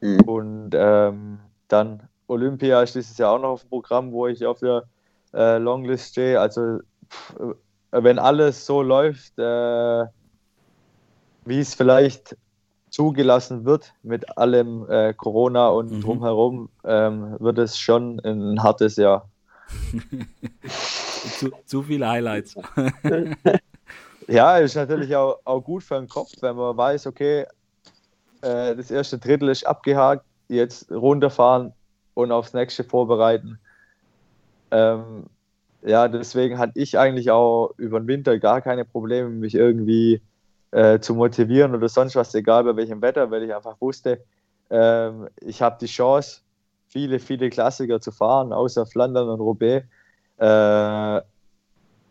Mhm. Und ähm, dann Olympia ist dieses Jahr auch noch auf dem Programm, wo ich auf der äh, Longlist stehe. Also pff, wenn alles so läuft, äh, wie es vielleicht zugelassen wird mit allem äh, Corona und mhm. drumherum, ähm, wird es schon ein hartes Jahr. zu, zu viele Highlights. ja, ist natürlich auch, auch gut für den Kopf, wenn man weiß, okay, äh, das erste Drittel ist abgehakt, jetzt runterfahren und aufs nächste vorbereiten. Ähm, ja, deswegen hatte ich eigentlich auch über den Winter gar keine Probleme, mich irgendwie äh, zu motivieren oder sonst was, egal bei welchem Wetter, weil ich einfach wusste, ähm, ich habe die Chance, viele, viele Klassiker zu fahren, außer Flandern und Roubaix. Äh,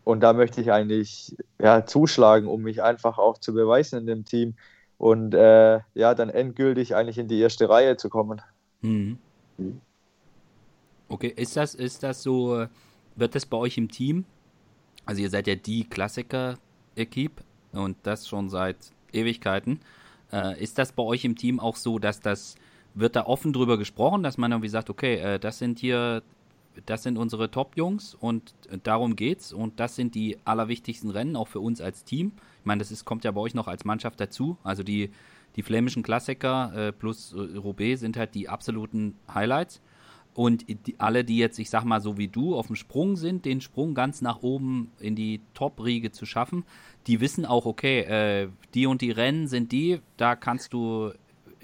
und da möchte ich eigentlich ja, zuschlagen, um mich einfach auch zu beweisen in dem Team und äh, ja, dann endgültig eigentlich in die erste Reihe zu kommen. Mhm. Okay, ist das, ist das so, wird das bei euch im Team? Also ihr seid ja die Klassiker-Equipe, und das schon seit Ewigkeiten. Äh, ist das bei euch im Team auch so, dass das, wird da offen drüber gesprochen, dass man irgendwie sagt, okay, äh, das sind hier, das sind unsere Top-Jungs und darum geht's und das sind die allerwichtigsten Rennen, auch für uns als Team. Ich meine, das ist, kommt ja bei euch noch als Mannschaft dazu. Also die, die flämischen Klassiker äh, plus Roubaix sind halt die absoluten Highlights. Und die, alle, die jetzt, ich sag mal, so wie du auf dem Sprung sind, den Sprung ganz nach oben in die Top-Riege zu schaffen, die wissen auch, okay, äh, die und die Rennen sind die, da kannst du,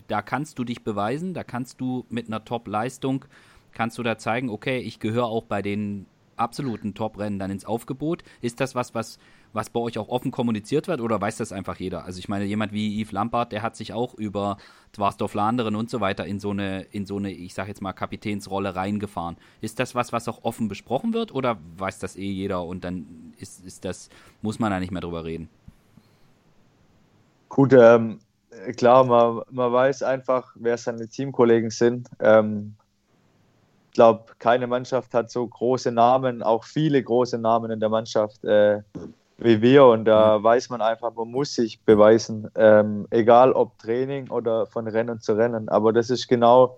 da kannst du dich beweisen, da kannst du mit einer Top-Leistung, kannst du da zeigen, okay, ich gehöre auch bei den absoluten Top-Rennen dann ins Aufgebot. Ist das was, was was bei euch auch offen kommuniziert wird oder weiß das einfach jeder? Also ich meine, jemand wie Yves Lampard, der hat sich auch über Dwarsdorf Landeren und so weiter in so eine, in so eine, ich sag jetzt mal, Kapitänsrolle reingefahren. Ist das was, was auch offen besprochen wird oder weiß das eh jeder und dann ist, ist das, muss man da nicht mehr drüber reden? Gut, ähm, klar, man, man weiß einfach, wer seine Teamkollegen sind. Ähm, ich glaube, keine Mannschaft hat so große Namen, auch viele große Namen in der Mannschaft. Äh, wie wir und da weiß man einfach, man muss sich beweisen, ähm, egal ob Training oder von Rennen zu Rennen. Aber das ist genau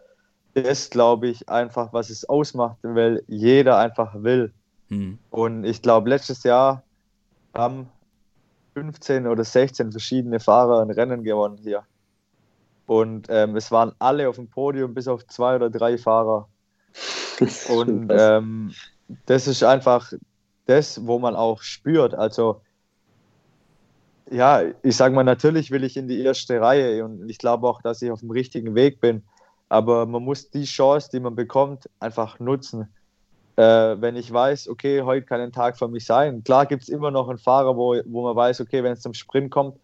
das, glaube ich, einfach, was es ausmacht, weil jeder einfach will. Mhm. Und ich glaube, letztes Jahr haben 15 oder 16 verschiedene Fahrer ein Rennen gewonnen hier. Und ähm, es waren alle auf dem Podium, bis auf zwei oder drei Fahrer. Und ähm, das ist einfach, das, wo man auch spürt. Also, ja, ich sage mal, natürlich will ich in die erste Reihe und ich glaube auch, dass ich auf dem richtigen Weg bin. Aber man muss die Chance, die man bekommt, einfach nutzen. Äh, wenn ich weiß, okay, heute kann ein Tag für mich sein. Klar gibt es immer noch einen Fahrer, wo, wo man weiß, okay, wenn es zum Sprint kommt,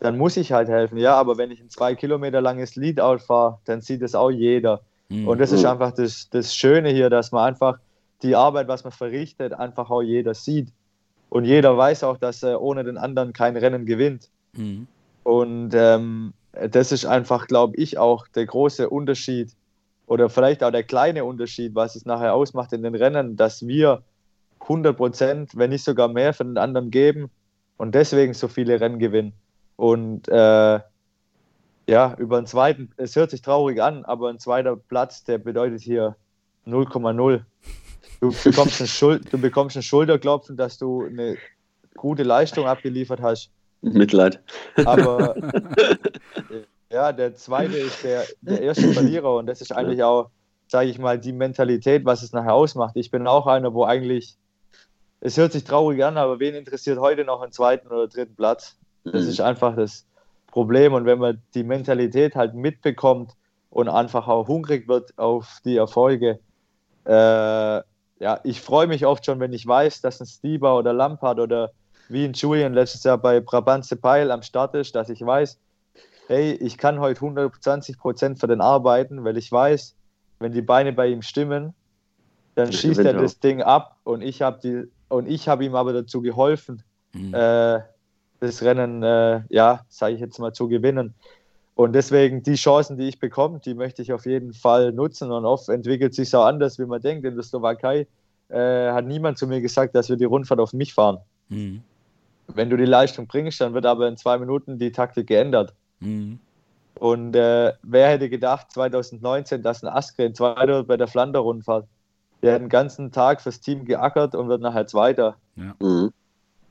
dann muss ich halt helfen. Ja, aber wenn ich ein zwei Kilometer langes Leadout fahre, dann sieht das auch jeder. Mhm. Und das ist einfach das, das Schöne hier, dass man einfach die Arbeit, was man verrichtet, einfach auch jeder sieht. Und jeder weiß auch, dass er ohne den anderen kein Rennen gewinnt. Mhm. Und ähm, das ist einfach, glaube ich, auch der große Unterschied oder vielleicht auch der kleine Unterschied, was es nachher ausmacht in den Rennen, dass wir 100 Prozent, wenn nicht sogar mehr, für den anderen geben und deswegen so viele Rennen gewinnen. Und äh, ja, über einen zweiten, es hört sich traurig an, aber ein zweiter Platz, der bedeutet hier 0,0. Du bekommst, ein Schul du bekommst ein Schulterklopfen, dass du eine gute Leistung abgeliefert hast. Mitleid. Aber ja, der zweite ist der, der erste Verlierer und das ist eigentlich auch, sage ich mal, die Mentalität, was es nachher ausmacht. Ich bin auch einer, wo eigentlich, es hört sich traurig an, aber wen interessiert heute noch einen zweiten oder dritten Platz? Das mhm. ist einfach das Problem und wenn man die Mentalität halt mitbekommt und einfach auch hungrig wird auf die Erfolge, äh, ja, ich freue mich oft schon, wenn ich weiß, dass ein Stieber oder Lampard oder wie ein Julian letztes Jahr bei Brabantse Peil am Start ist, dass ich weiß, hey, ich kann heute 120 Prozent für den arbeiten, weil ich weiß, wenn die Beine bei ihm stimmen, dann schießt er das Ding ab und ich habe die und ich habe ihm aber dazu geholfen, mhm. äh, das Rennen, äh, ja, sage ich jetzt mal, zu gewinnen. Und deswegen die Chancen, die ich bekomme, die möchte ich auf jeden Fall nutzen. Und oft entwickelt sich auch anders, wie man denkt. In der Slowakei äh, hat niemand zu mir gesagt, dass wir die Rundfahrt auf mich fahren. Mhm. Wenn du die Leistung bringst, dann wird aber in zwei Minuten die Taktik geändert. Mhm. Und äh, wer hätte gedacht, 2019, dass ein Askren Zweiter bei der Flander-Rundfahrt, der hat den ganzen Tag fürs Team geackert und wird nachher Zweiter. Ja. Mhm.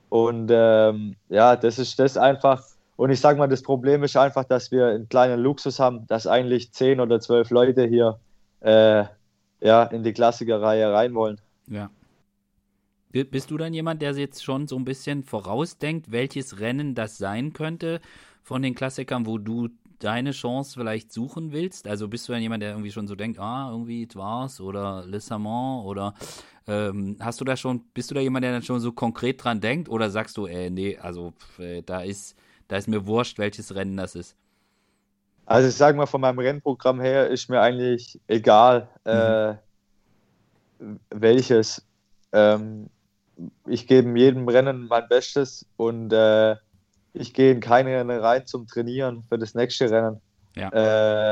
Und ähm, ja, das ist das einfach und ich sage mal, das Problem ist einfach, dass wir einen kleinen Luxus haben, dass eigentlich zehn oder zwölf Leute hier äh, ja, in die Klassikerreihe rein wollen. Ja. Bist du dann jemand, der jetzt schon so ein bisschen vorausdenkt, welches Rennen das sein könnte von den Klassikern, wo du deine Chance vielleicht suchen willst? Also bist du dann jemand, der irgendwie schon so denkt, ah, irgendwie Twas oder Lissabon oder ähm, hast du da schon, bist du da jemand, der dann schon so konkret dran denkt oder sagst du, ey, nee, also äh, da ist da ist mir wurscht, welches Rennen das ist. Also ich sage mal, von meinem Rennprogramm her ist mir eigentlich egal, mhm. äh, welches. Ähm, ich gebe jedem Rennen mein Bestes und äh, ich gehe in keine Rennen rein zum Trainieren für das nächste Rennen. Ja.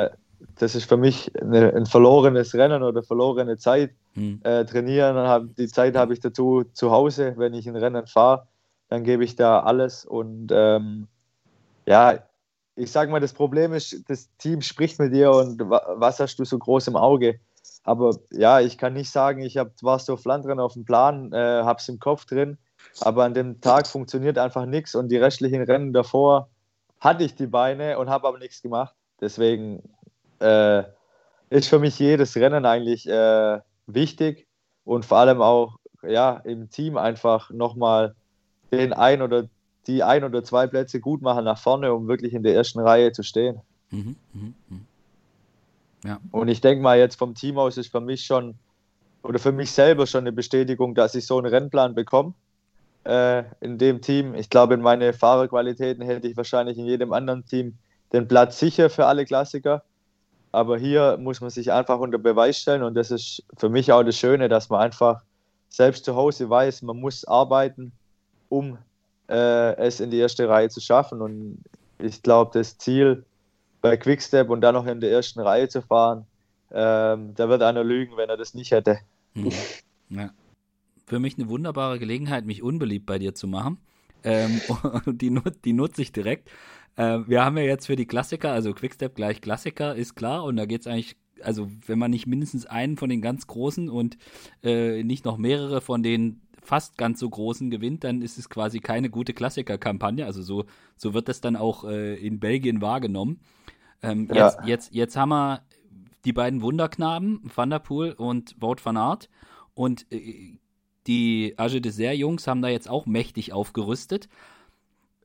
Äh, das ist für mich eine, ein verlorenes Rennen oder verlorene Zeit. Mhm. Trainieren, hab, die Zeit habe ich dazu zu Hause, wenn ich ein Rennen fahre, dann gebe ich da alles und ähm, ja, ich sage mal, das Problem ist, das Team spricht mit dir und was hast du so groß im Auge? Aber ja, ich kann nicht sagen, ich hab, war so Flandern auf dem Plan, äh, habe es im Kopf drin, aber an dem Tag funktioniert einfach nichts und die restlichen Rennen davor hatte ich die Beine und habe aber nichts gemacht. Deswegen, äh, ist für mich jedes Rennen eigentlich äh, wichtig und vor allem auch ja, im Team einfach nochmal den ein oder die ein oder zwei Plätze gut machen nach vorne, um wirklich in der ersten Reihe zu stehen. Mhm, mh, mh. Ja. Und ich denke mal, jetzt vom Team aus ist für mich schon oder für mich selber schon eine Bestätigung, dass ich so einen Rennplan bekomme äh, in dem Team. Ich glaube, in meine Fahrerqualitäten hätte ich wahrscheinlich in jedem anderen Team den Platz sicher für alle Klassiker. Aber hier muss man sich einfach unter Beweis stellen und das ist für mich auch das Schöne, dass man einfach selbst zu Hause weiß, man muss arbeiten, um äh, es in die erste Reihe zu schaffen. Und ich glaube, das Ziel bei Quickstep und dann noch in der ersten Reihe zu fahren, ähm, da wird einer lügen, wenn er das nicht hätte. Hm. Ja. Für mich eine wunderbare Gelegenheit, mich unbeliebt bei dir zu machen. Ähm, die, die nutze ich direkt. Äh, wir haben ja jetzt für die Klassiker, also Quickstep gleich Klassiker, ist klar. Und da geht es eigentlich, also wenn man nicht mindestens einen von den ganz großen und äh, nicht noch mehrere von den fast ganz so großen gewinnt, dann ist es quasi keine gute Klassiker-Kampagne. Also so, so wird das dann auch äh, in Belgien wahrgenommen. Ähm, ja. jetzt, jetzt, jetzt haben wir die beiden Wunderknaben, Van der Poel und Wout van Aert. Und äh, die Age Dessert Jungs haben da jetzt auch mächtig aufgerüstet.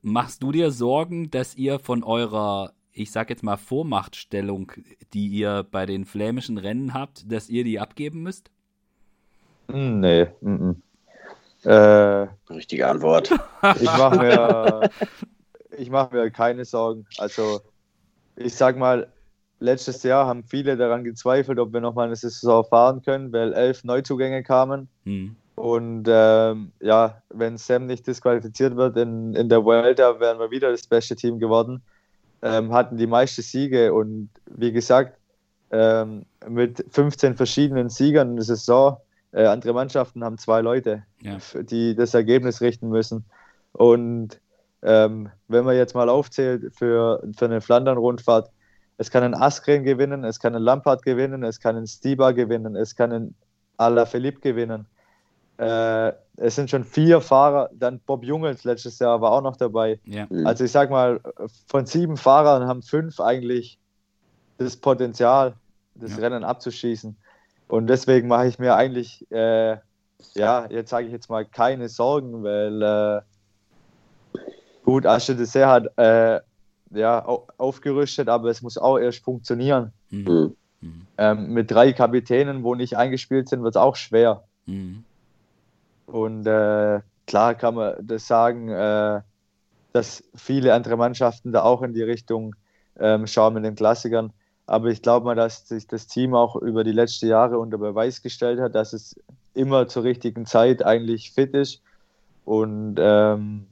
Machst du dir Sorgen, dass ihr von eurer, ich sag jetzt mal, Vormachtstellung, die ihr bei den flämischen Rennen habt, dass ihr die abgeben müsst? Nee. -mm. Äh, Richtige Antwort. Ich mache mir, mach mir keine Sorgen. Also, ich sag mal, letztes Jahr haben viele daran gezweifelt, ob wir nochmal eine Saison fahren können, weil elf Neuzugänge kamen. Hm. Und ähm, ja, wenn Sam nicht disqualifiziert wird in, in der Vuelta, wären wir wieder das beste Team geworden. Ähm, hatten die meisten Siege und wie gesagt, ähm, mit 15 verschiedenen Siegern in der Saison. Äh, andere Mannschaften haben zwei Leute, ja. die das Ergebnis richten müssen. Und ähm, wenn man jetzt mal aufzählt für, für eine Flandern-Rundfahrt, es kann ein Askren gewinnen, es kann ein Lampard gewinnen, es kann ein Stiba gewinnen, es kann ein Alaphilippe gewinnen. Äh, es sind schon vier Fahrer, dann Bob Jungels letztes Jahr war auch noch dabei. Ja. Also ich sag mal, von sieben Fahrern haben fünf eigentlich das Potenzial, das ja. Rennen abzuschießen. Und deswegen mache ich mir eigentlich, äh, ja, jetzt sage ich jetzt mal keine Sorgen, weil äh, gut, Asche Dessert hat äh, ja, aufgerüstet, aber es muss auch erst funktionieren. Mhm. mhm. Ähm, mit drei Kapitänen, wo nicht eingespielt sind, wird es auch schwer. Mhm. Und äh, klar kann man das sagen, äh, dass viele andere Mannschaften da auch in die Richtung ähm, schauen mit den Klassikern. Aber ich glaube mal, dass sich das Team auch über die letzten Jahre unter Beweis gestellt hat, dass es immer zur richtigen Zeit eigentlich fit ist. Und ähm,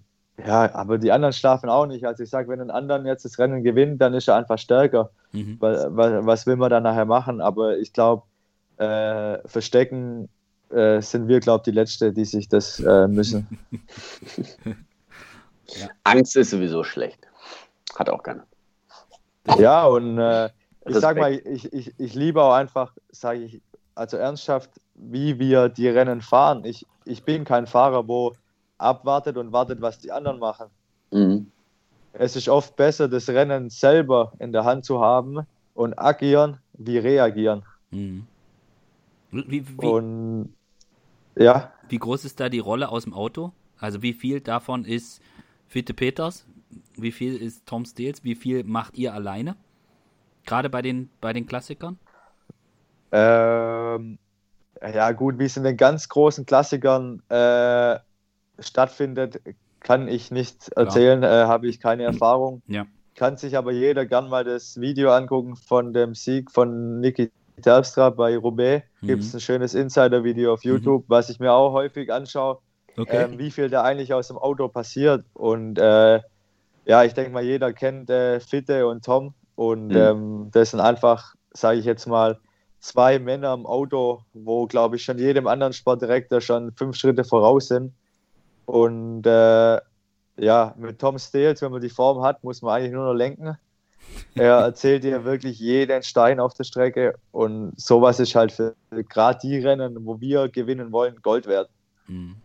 ja, aber die anderen schlafen auch nicht. Also ich sage, wenn ein anderen jetzt das Rennen gewinnt, dann ist er einfach stärker. Mhm. Was, was, will man dann nachher machen? Aber ich glaube, äh, verstecken äh, sind wir, glaube ich, die Letzte, die sich das äh, müssen. ja. Angst ist sowieso schlecht. Hat auch keiner. Ja, und ich sage mal, ich, ich, ich liebe auch einfach, sage ich, also ernsthaft, wie wir die Rennen fahren. Ich, ich bin kein Fahrer, wo abwartet und wartet, was die anderen machen. Mhm. Es ist oft besser, das Rennen selber in der Hand zu haben und agieren, wie reagieren. Mhm. Wie, wie, und ja. Wie groß ist da die Rolle aus dem Auto? Also wie viel davon ist Fitte Peters? Wie viel ist Tom Steels? Wie viel macht ihr alleine? Gerade bei den, bei den Klassikern? Ähm, ja gut, wie es in den ganz großen Klassikern äh, stattfindet, kann ich nicht erzählen, äh, habe ich keine Erfahrung. Ja. Kann sich aber jeder gern mal das Video angucken von dem Sieg von Niki Terpstra bei Roubaix mhm. gibt es ein schönes Insider-Video auf YouTube, mhm. was ich mir auch häufig anschaue, okay. ähm, wie viel da eigentlich aus dem Auto passiert. Und äh, ja, ich denke mal, jeder kennt äh, Fitte und Tom. Und mhm. ähm, das sind einfach, sage ich jetzt mal, zwei Männer im Auto, wo, glaube ich, schon jedem anderen Sportdirektor schon fünf Schritte voraus sind. Und äh, ja, mit Tom Stales, wenn man die Form hat, muss man eigentlich nur noch lenken. Er erzählt dir wirklich jeden Stein auf der Strecke und sowas ist halt für gerade die Rennen, wo wir gewinnen wollen, Gold wert. Mhm.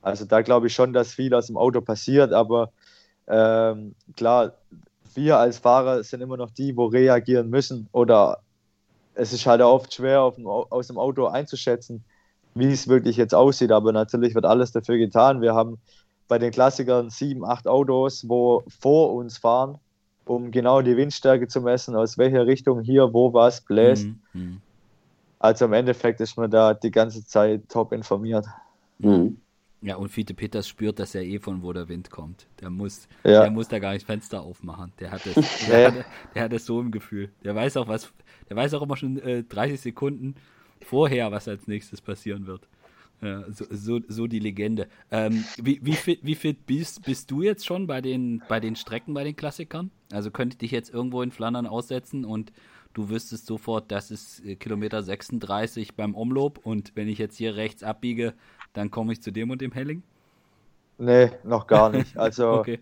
Also da glaube ich schon, dass viel aus dem Auto passiert, aber ähm, klar, wir als Fahrer sind immer noch die, wo reagieren müssen oder es ist halt oft schwer dem, aus dem Auto einzuschätzen, wie es wirklich jetzt aussieht. Aber natürlich wird alles dafür getan. Wir haben bei den Klassikern sieben, acht Autos, wo vor uns fahren, um genau die Windstärke zu messen, aus welcher Richtung hier wo was bläst. Mhm. mhm. Also im Endeffekt ist man da die ganze Zeit top informiert. Mhm. Ja, und Fiete Peters spürt das ja eh von, wo der Wind kommt. Der muss, ja. der muss da gar nicht Fenster aufmachen. Der hat, das, der, hat, der hat das so im Gefühl. Der weiß auch was, der weiß auch immer schon äh, 30 Sekunden vorher, was als nächstes passieren wird. Ja, so, so, so die Legende. Ähm, wie, wie, fit, wie fit bist, bist du jetzt schon bei den, bei den Strecken, bei den Klassikern? Also könnte ich dich jetzt irgendwo in Flandern aussetzen und du wüsstest sofort, das ist äh, Kilometer 36 beim Umlob und wenn ich jetzt hier rechts abbiege, dann komme ich zu dem und dem Helling? Nee, noch gar nicht. Also okay.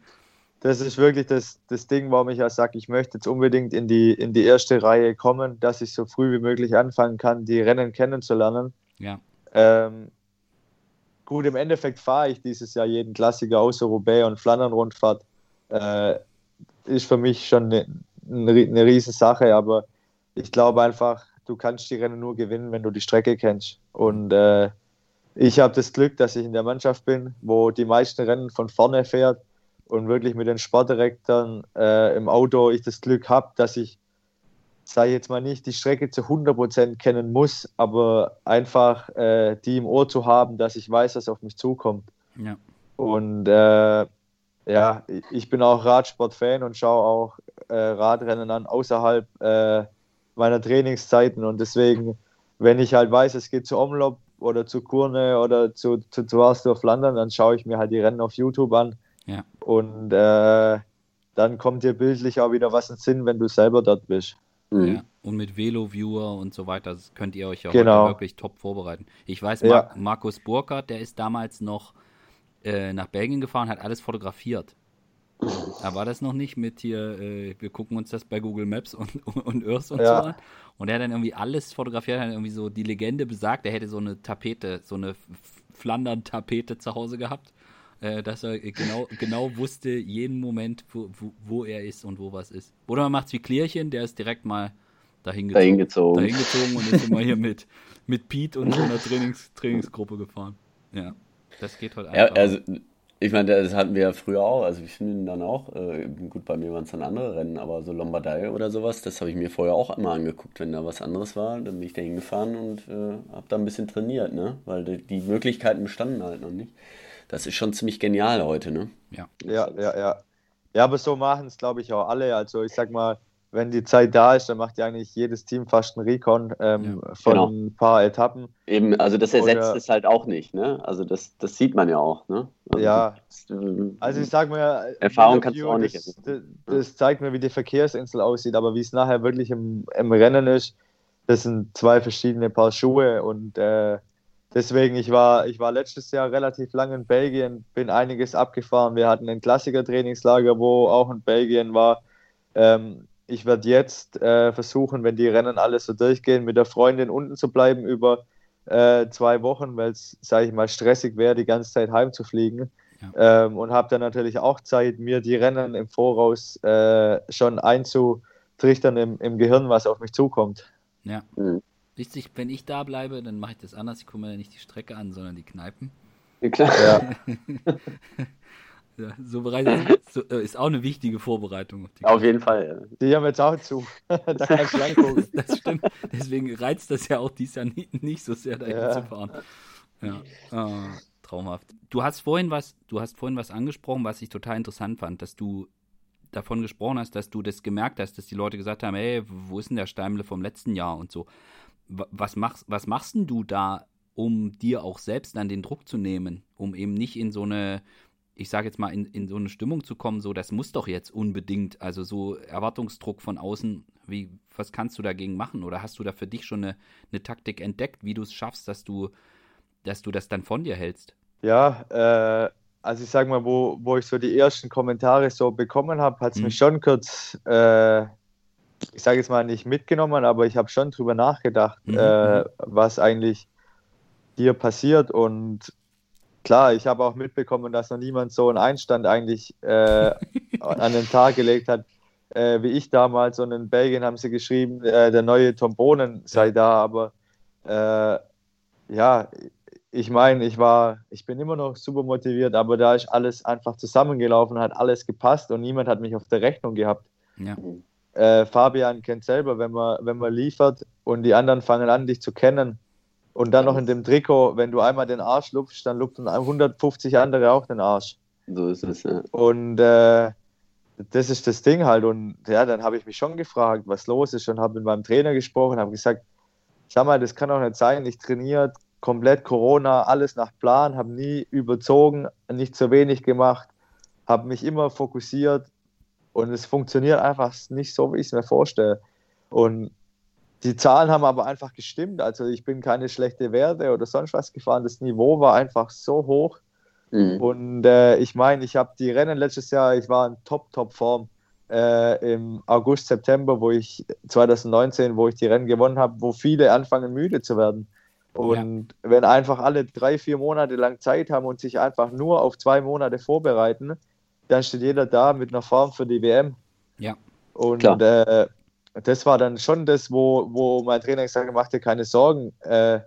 das ist wirklich das, das Ding, warum ich ja sage, ich möchte jetzt unbedingt in die, in die erste Reihe kommen, dass ich so früh wie möglich anfangen kann, die Rennen kennenzulernen. Ja. Ähm, gut, im Endeffekt fahre ich dieses Jahr jeden Klassiker außer Roubaix und Flandern-Rundfahrt. Äh, ist für mich schon eine, eine riesen Sache, aber ich glaube einfach, du kannst die Rennen nur gewinnen, wenn du die Strecke kennst. Und äh, ich habe das Glück, dass ich in der Mannschaft bin, wo die meisten Rennen von vorne fährt und wirklich mit den Sportdirektoren äh, im Auto ich das Glück habe, dass ich, sage ich jetzt mal nicht, die Strecke zu 100% kennen muss, aber einfach äh, die im Ohr zu haben, dass ich weiß, was auf mich zukommt. Ja. Und äh, ja, ich bin auch Radsport-Fan und schaue auch äh, Radrennen an außerhalb äh, meiner Trainingszeiten und deswegen, wenn ich halt weiß, es geht zu Omlop, oder zu Kurne oder zu, zu Zwarsdorf Flandern, dann schaue ich mir halt die Rennen auf YouTube an. Ja. Und äh, dann kommt dir bildlich auch wieder was in Sinn, wenn du selber dort bist. Mhm. Ja, und mit Velo-Viewer und so weiter das könnt ihr euch ja genau. wirklich top vorbereiten. Ich weiß, Mar ja. Markus Burkhardt, der ist damals noch äh, nach Belgien gefahren, hat alles fotografiert. Da war das noch nicht mit hier, äh, wir gucken uns das bei Google Maps und, und, und Earth und ja. so an. Und er hat dann irgendwie alles fotografiert, hat irgendwie so die Legende besagt, er hätte so eine Tapete, so eine Flandern-Tapete zu Hause gehabt, äh, dass er genau, genau wusste, jeden Moment, wo, wo, wo, er ist und wo was ist. Oder man macht es wie Klärchen, der ist direkt mal dahin gezogen, dahin gezogen. Dahin gezogen und ist immer hier mit, mit Pete und so einer Trainings, Trainingsgruppe gefahren. Ja, das geht halt einfach. Ja, also ich meine, das hatten wir ja früher auch. Also ich finde dann auch, äh, gut, bei mir waren es dann andere Rennen, aber so Lombardei oder sowas, das habe ich mir vorher auch immer angeguckt. Wenn da was anderes war, dann bin ich da hingefahren und äh, habe da ein bisschen trainiert, ne? Weil die, die, Möglichkeiten bestanden halt noch nicht. Das ist schon ziemlich genial heute, ne? Ja. Ja, ja, ja. Ja, aber so machen es, glaube ich, auch alle. Also ich sag mal, wenn die Zeit da ist, dann macht ja eigentlich jedes Team fast einen Recon ähm, ja, von genau. ein paar Etappen. Eben, also das ersetzt Oder, es halt auch nicht, ne? Also das, das sieht man ja auch, ne? Also ja, das, also ich sag mir, Erfahrung kannst du auch nicht. Das, das, das, zeigt mir, wie die Verkehrsinsel aussieht, aber wie es nachher wirklich im, im Rennen ist, das sind zwei verschiedene Paar Schuhe und äh, deswegen, ich war, ich war letztes Jahr relativ lange in Belgien, bin einiges abgefahren. Wir hatten ein Klassiker-Trainingslager, wo auch in Belgien war. Ähm, ich werde jetzt äh, versuchen, wenn die Rennen alles so durchgehen, mit der Freundin unten zu bleiben über äh, zwei Wochen, weil es, sage ich mal, stressig wäre, die ganze Zeit heimzufliegen. Ja. Ähm, und habe dann natürlich auch Zeit, mir die Rennen im Voraus äh, schon einzutrichtern im, im Gehirn, was auf mich zukommt. Ja. Mhm. Wichtig, wenn ich da bleibe, dann mache ich das anders. Ich gucke mir nicht die Strecke an, sondern die Kneipen. Ja, klar. Ja. Ja, so bereitet so, äh, ist auch eine wichtige Vorbereitung. Auf, auf jeden Fall. Ja. Die haben jetzt auch zu. da kannst du reingucken. das stimmt. Deswegen reizt das ja auch dies Jahr nicht, nicht so sehr, dahin ja. zu fahren. Ja. Oh, traumhaft. Du hast vorhin was, du hast vorhin was angesprochen, was ich total interessant fand, dass du davon gesprochen hast, dass du das gemerkt hast, dass die Leute gesagt haben, hey, wo ist denn der Steimle vom letzten Jahr und so. Was machst, was machst denn du da, um dir auch selbst dann den Druck zu nehmen, um eben nicht in so eine ich sage jetzt mal, in, in so eine Stimmung zu kommen, so, das muss doch jetzt unbedingt, also so Erwartungsdruck von außen, wie, was kannst du dagegen machen? Oder hast du da für dich schon eine, eine Taktik entdeckt, wie du es schaffst, dass du, dass du das dann von dir hältst? Ja, äh, also ich sage mal, wo, wo ich so die ersten Kommentare so bekommen habe, hat es mhm. mich schon kurz, äh, ich sage jetzt mal nicht mitgenommen, aber ich habe schon drüber nachgedacht, mhm. äh, was eigentlich hier passiert und Klar, ich habe auch mitbekommen, dass noch niemand so einen Einstand eigentlich äh, an den Tag gelegt hat, äh, wie ich damals. Und in Belgien haben sie geschrieben, äh, der neue Tom Bohnen sei da. Aber äh, ja, ich meine, ich war, ich bin immer noch super motiviert, aber da ist alles einfach zusammengelaufen, hat alles gepasst und niemand hat mich auf der Rechnung gehabt. Ja. Äh, Fabian kennt selber, wenn man, wenn man liefert und die anderen fangen an, dich zu kennen. Und dann noch in dem Trikot, wenn du einmal den Arsch lupfst, dann lupfen 150 andere auch den Arsch. So ist es, ja. Und äh, das ist das Ding halt. Und ja, dann habe ich mich schon gefragt, was los ist und habe mit meinem Trainer gesprochen, habe gesagt, sag mal, das kann doch nicht sein. Ich trainiere komplett Corona, alles nach Plan, habe nie überzogen, nicht zu wenig gemacht, habe mich immer fokussiert und es funktioniert einfach nicht so, wie ich es mir vorstelle. Und die Zahlen haben aber einfach gestimmt. Also ich bin keine schlechte Werte oder sonst was gefahren. Das Niveau war einfach so hoch. Mhm. Und äh, ich meine, ich habe die Rennen letztes Jahr, ich war in Top, Top Form äh, im August, September, wo ich 2019, wo ich die Rennen gewonnen habe, wo viele anfangen müde zu werden. Und ja. wenn einfach alle drei, vier Monate lang Zeit haben und sich einfach nur auf zwei Monate vorbereiten, dann steht jeder da mit einer Form für die WM. Ja. Und äh, das war dann schon das, wo, wo mein Trainer gesagt hat, mach dir keine Sorgen. Äh,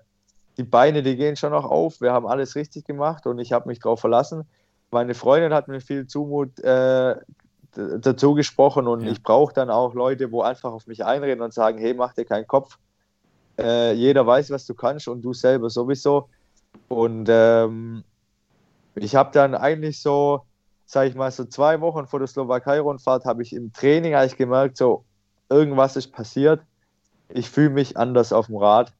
die Beine, die gehen schon noch auf. Wir haben alles richtig gemacht und ich habe mich darauf verlassen. Meine Freundin hat mir viel Zumut äh, dazu gesprochen und ja. ich brauche dann auch Leute, wo einfach auf mich einreden und sagen, hey, mach dir keinen Kopf. Äh, jeder weiß, was du kannst und du selber sowieso. Und ähm, ich habe dann eigentlich so, sage ich mal, so zwei Wochen vor der Slowakei-Rundfahrt habe ich im Training eigentlich gemerkt, so irgendwas ist passiert. Ich fühle mich anders auf dem Rad.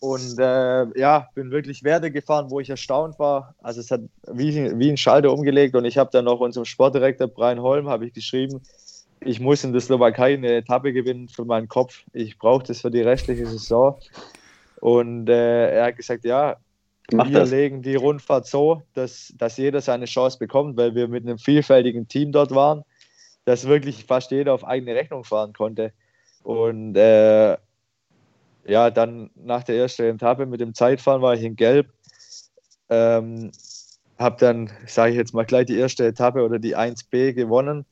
Und äh, ja, bin wirklich Werte gefahren, wo ich erstaunt war. Also es hat wie, wie ein Schalter umgelegt und ich habe dann noch unserem Sportdirektor Brian Holm habe ich geschrieben, ich muss in der Slowakei eine Etappe gewinnen für meinen Kopf. Ich brauche das für die restliche Saison. Und äh, er hat gesagt, ja, Mach wir das. legen die Rundfahrt so, dass, dass jeder seine Chance bekommt, weil wir mit einem vielfältigen Team dort waren, dass wirklich fast jeder auf eigene Rechnung fahren konnte. Und äh, ja, dann nach der ersten Etappe mit dem Zeitfahren war ich in Gelb. Ähm, habe dann, sage ich jetzt mal, gleich die erste Etappe oder die 1B gewonnen.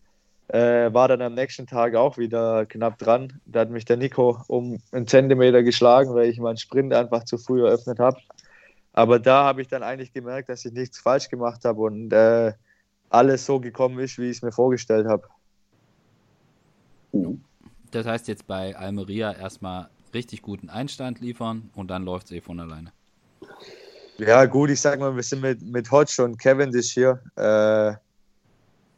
Äh, war dann am nächsten Tag auch wieder knapp dran. Da hat mich der Nico um einen Zentimeter geschlagen, weil ich meinen Sprint einfach zu früh eröffnet habe. Aber da habe ich dann eigentlich gemerkt, dass ich nichts falsch gemacht habe und äh, alles so gekommen ist, wie ich es mir vorgestellt habe. Das heißt jetzt bei Almeria erstmal richtig guten Einstand liefern und dann läuft es eh von alleine. Ja, gut, ich sag mal, wir sind mit, mit Hodge und Cavendish hier. Äh,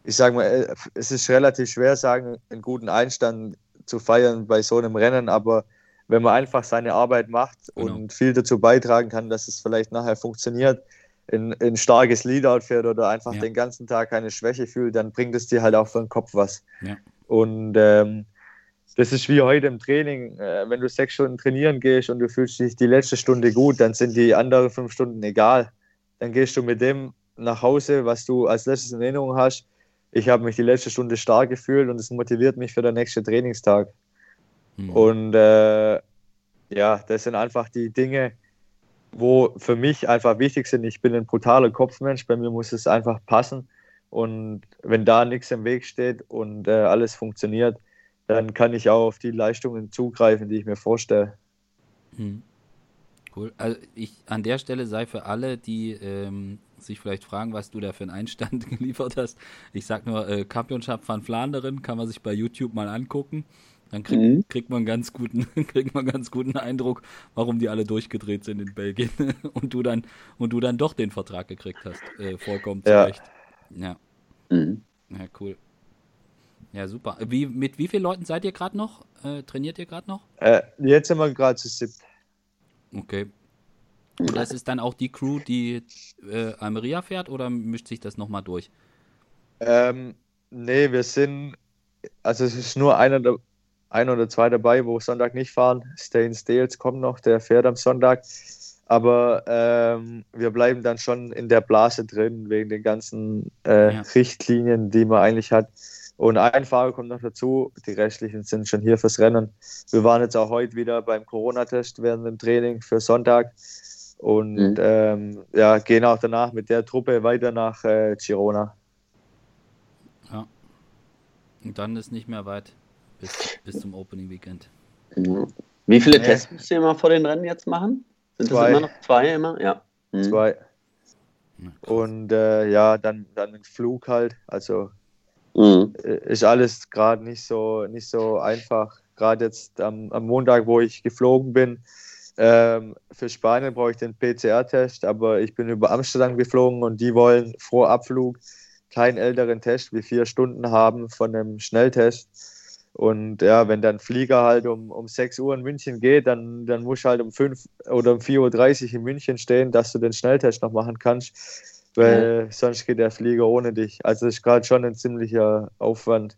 ich sag mal, äh, es ist relativ schwer, sagen, einen guten Einstand zu feiern bei so einem Rennen, aber wenn man einfach seine Arbeit macht genau. und viel dazu beitragen kann, dass es vielleicht nachher funktioniert, ein, ein starkes Leadout fährt oder einfach ja. den ganzen Tag keine Schwäche fühlt, dann bringt es dir halt auch für den Kopf was. Ja. Und ähm, das ist wie heute im Training. Äh, wenn du sechs Stunden trainieren gehst und du fühlst dich die letzte Stunde gut, dann sind die anderen fünf Stunden egal. Dann gehst du mit dem nach Hause, was du als letztes in Erinnerung hast. Ich habe mich die letzte Stunde stark gefühlt und es motiviert mich für den nächsten Trainingstag. Mhm. Und äh, ja, das sind einfach die Dinge, wo für mich einfach wichtig sind. Ich bin ein brutaler Kopfmensch, bei mir muss es einfach passen. Und wenn da nichts im Weg steht und äh, alles funktioniert, dann kann ich auch auf die Leistungen zugreifen, die ich mir vorstelle. Hm. Cool. Also ich an der Stelle sei für alle, die ähm, sich vielleicht fragen, was du da für einen Einstand geliefert hast. Ich sag nur, äh, Championship van Flanderen kann man sich bei YouTube mal angucken. Dann krieg, mhm. kriegt man ganz guten, kriegt man ganz guten Eindruck, warum die alle durchgedreht sind in Belgien und du dann und du dann doch den Vertrag gekriegt hast. Äh, vollkommen zurecht. Ja. Mhm. ja, cool. Ja, super. Wie, mit wie vielen Leuten seid ihr gerade noch? Äh, trainiert ihr gerade noch? Äh, jetzt sind wir gerade zu siebt. Okay. Und das ist dann auch die Crew, die äh, Almeria fährt oder mischt sich das nochmal durch? Ähm, nee, wir sind, also es ist nur einer, ein oder zwei dabei, wo Sonntag nicht fahren. Stain Stales kommt noch, der fährt am Sonntag. Aber ähm, wir bleiben dann schon in der Blase drin, wegen den ganzen äh, ja. Richtlinien, die man eigentlich hat. Und ein Fahrer kommt noch dazu, die restlichen sind schon hier fürs Rennen. Wir waren jetzt auch heute wieder beim Corona-Test während dem Training für Sonntag und mhm. ähm, ja, gehen auch danach mit der Truppe weiter nach äh, Girona. Ja. Und dann ist nicht mehr weit bis, bis zum Opening Weekend. Wie viele nee. Tests müsst ihr immer vor den Rennen jetzt machen? Sind zwei. das immer noch zwei immer? Ja. Mhm. Zwei. Und äh, ja, dann, dann ein Flug halt. Also mhm. ist alles gerade nicht so, nicht so einfach. Gerade jetzt am, am Montag, wo ich geflogen bin, ähm, für Spanien brauche ich den PCR-Test, aber ich bin über Amsterdam geflogen und die wollen vor Abflug keinen älteren Test wie vier Stunden haben von einem Schnelltest. Und ja, wenn dann Flieger halt um, um 6 Uhr in München geht, dann, dann musst du halt um 5 oder um 4.30 Uhr in München stehen, dass du den Schnelltest noch machen kannst, weil ja. sonst geht der Flieger ohne dich. Also das ist gerade schon ein ziemlicher Aufwand,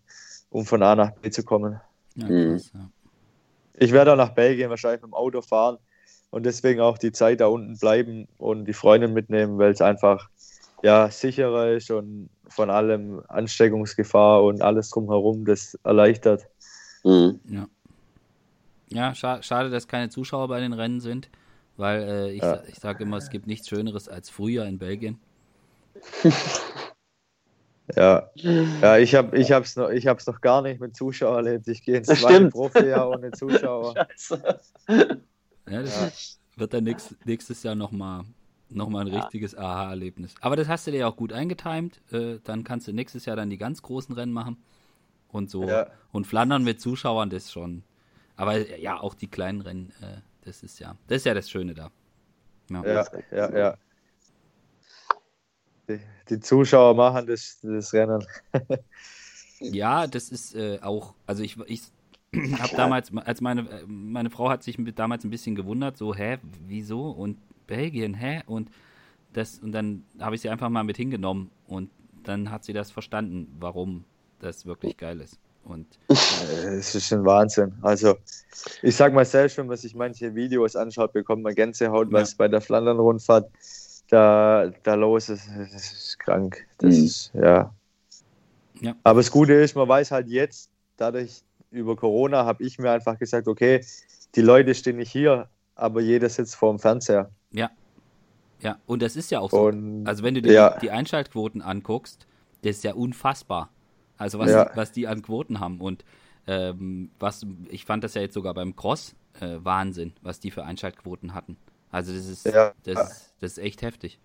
um von A nach B zu kommen. Ja, krass, ja. Ich werde auch nach Belgien wahrscheinlich mit dem Auto fahren und deswegen auch die Zeit da unten bleiben und die Freundin mitnehmen, weil es einfach ja, sicherer ist und von allem Ansteckungsgefahr und alles drumherum das erleichtert. Mhm. Ja, ja scha schade, dass keine Zuschauer bei den Rennen sind, weil äh, ich, ja. ich sage immer, es gibt nichts Schöneres als früher in Belgien. Ja, ja ich habe ich hab's noch, ich hab's noch gar nicht mit Zuschauern erlebt. Ich gehe ins zweite Profi-Jahr ohne Zuschauer. Scheiße. Ja, das ja. wird dann nächstes, nächstes Jahr nochmal noch mal ein ja. richtiges Aha-Erlebnis. Aber das hast du dir auch gut eingetimt. Äh, dann kannst du nächstes Jahr dann die ganz großen Rennen machen. Und so. Ja. Und Flandern mit Zuschauern, das schon. Aber ja, auch die kleinen Rennen, äh, das ist ja, das ist ja das Schöne da. Ja, ja, ja. ja die, die Zuschauer machen das, das Rennen. ja, das ist äh, auch, also ich, ich habe damals, als meine, meine Frau hat sich damals ein bisschen gewundert, so, hä, wieso? Und Belgien, hä? Und das, und dann habe ich sie einfach mal mit hingenommen und dann hat sie das verstanden, warum das wirklich geil ist. Und es ist ein Wahnsinn. Also, ich sag mal selbst, wenn man sich manche Videos anschaut, bekommt man Gänsehaut, was ja. bei der Flandern-Rundfahrt da, da los ist, das ist krank. Das mhm. ist, ja. ja. Aber das Gute ist, man weiß halt jetzt, dadurch über Corona habe ich mir einfach gesagt, okay, die Leute stehen nicht hier, aber jeder sitzt vor dem Fernseher. Ja. Ja, und das ist ja auch so. Und, also wenn du dir ja. die Einschaltquoten anguckst, das ist ja unfassbar. Also was, ja. was die an Quoten haben. Und ähm, was, ich fand das ja jetzt sogar beim Cross äh, Wahnsinn, was die für Einschaltquoten hatten. Also das ist, ja. das, das ist echt heftig.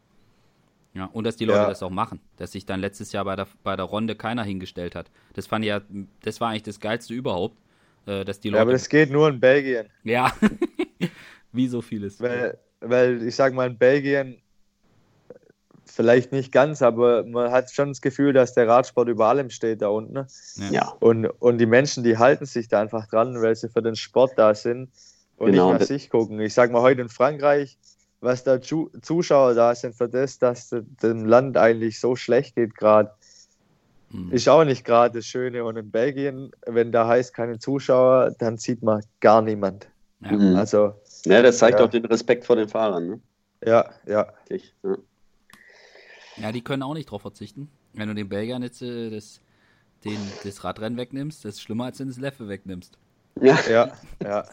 Ja, und dass die Leute ja. das auch machen. Dass sich dann letztes Jahr bei der, bei der Runde keiner hingestellt hat. Das fand ich ja, das war eigentlich das Geilste überhaupt. Äh, dass die Leute. Ja, aber das geht nur in Belgien. Ja. Wie so vieles. Weil, weil ich sag mal, in Belgien vielleicht nicht ganz, aber man hat schon das Gefühl, dass der Radsport über allem steht da unten. Ne? Ja. Und, und die Menschen, die halten sich da einfach dran, weil sie für den Sport da sind und genau. nicht nach sich gucken. Ich sage mal, heute in Frankreich, was da Zuschauer da sind für das, dass dem Land eigentlich so schlecht geht gerade, mhm. ist auch nicht gerade das Schöne. Und in Belgien, wenn da heißt keine Zuschauer, dann sieht man gar niemand. Ja. Mhm. Also, ja, das zeigt ja. auch den Respekt vor den Fahrern. Ne? Ja, ja. ja. Ja, die können auch nicht drauf verzichten. Wenn du den Belgiern jetzt äh, das, den, das Radrennen wegnimmst, das ist schlimmer, als wenn du das Leffe wegnimmst. Ja, ja, ja.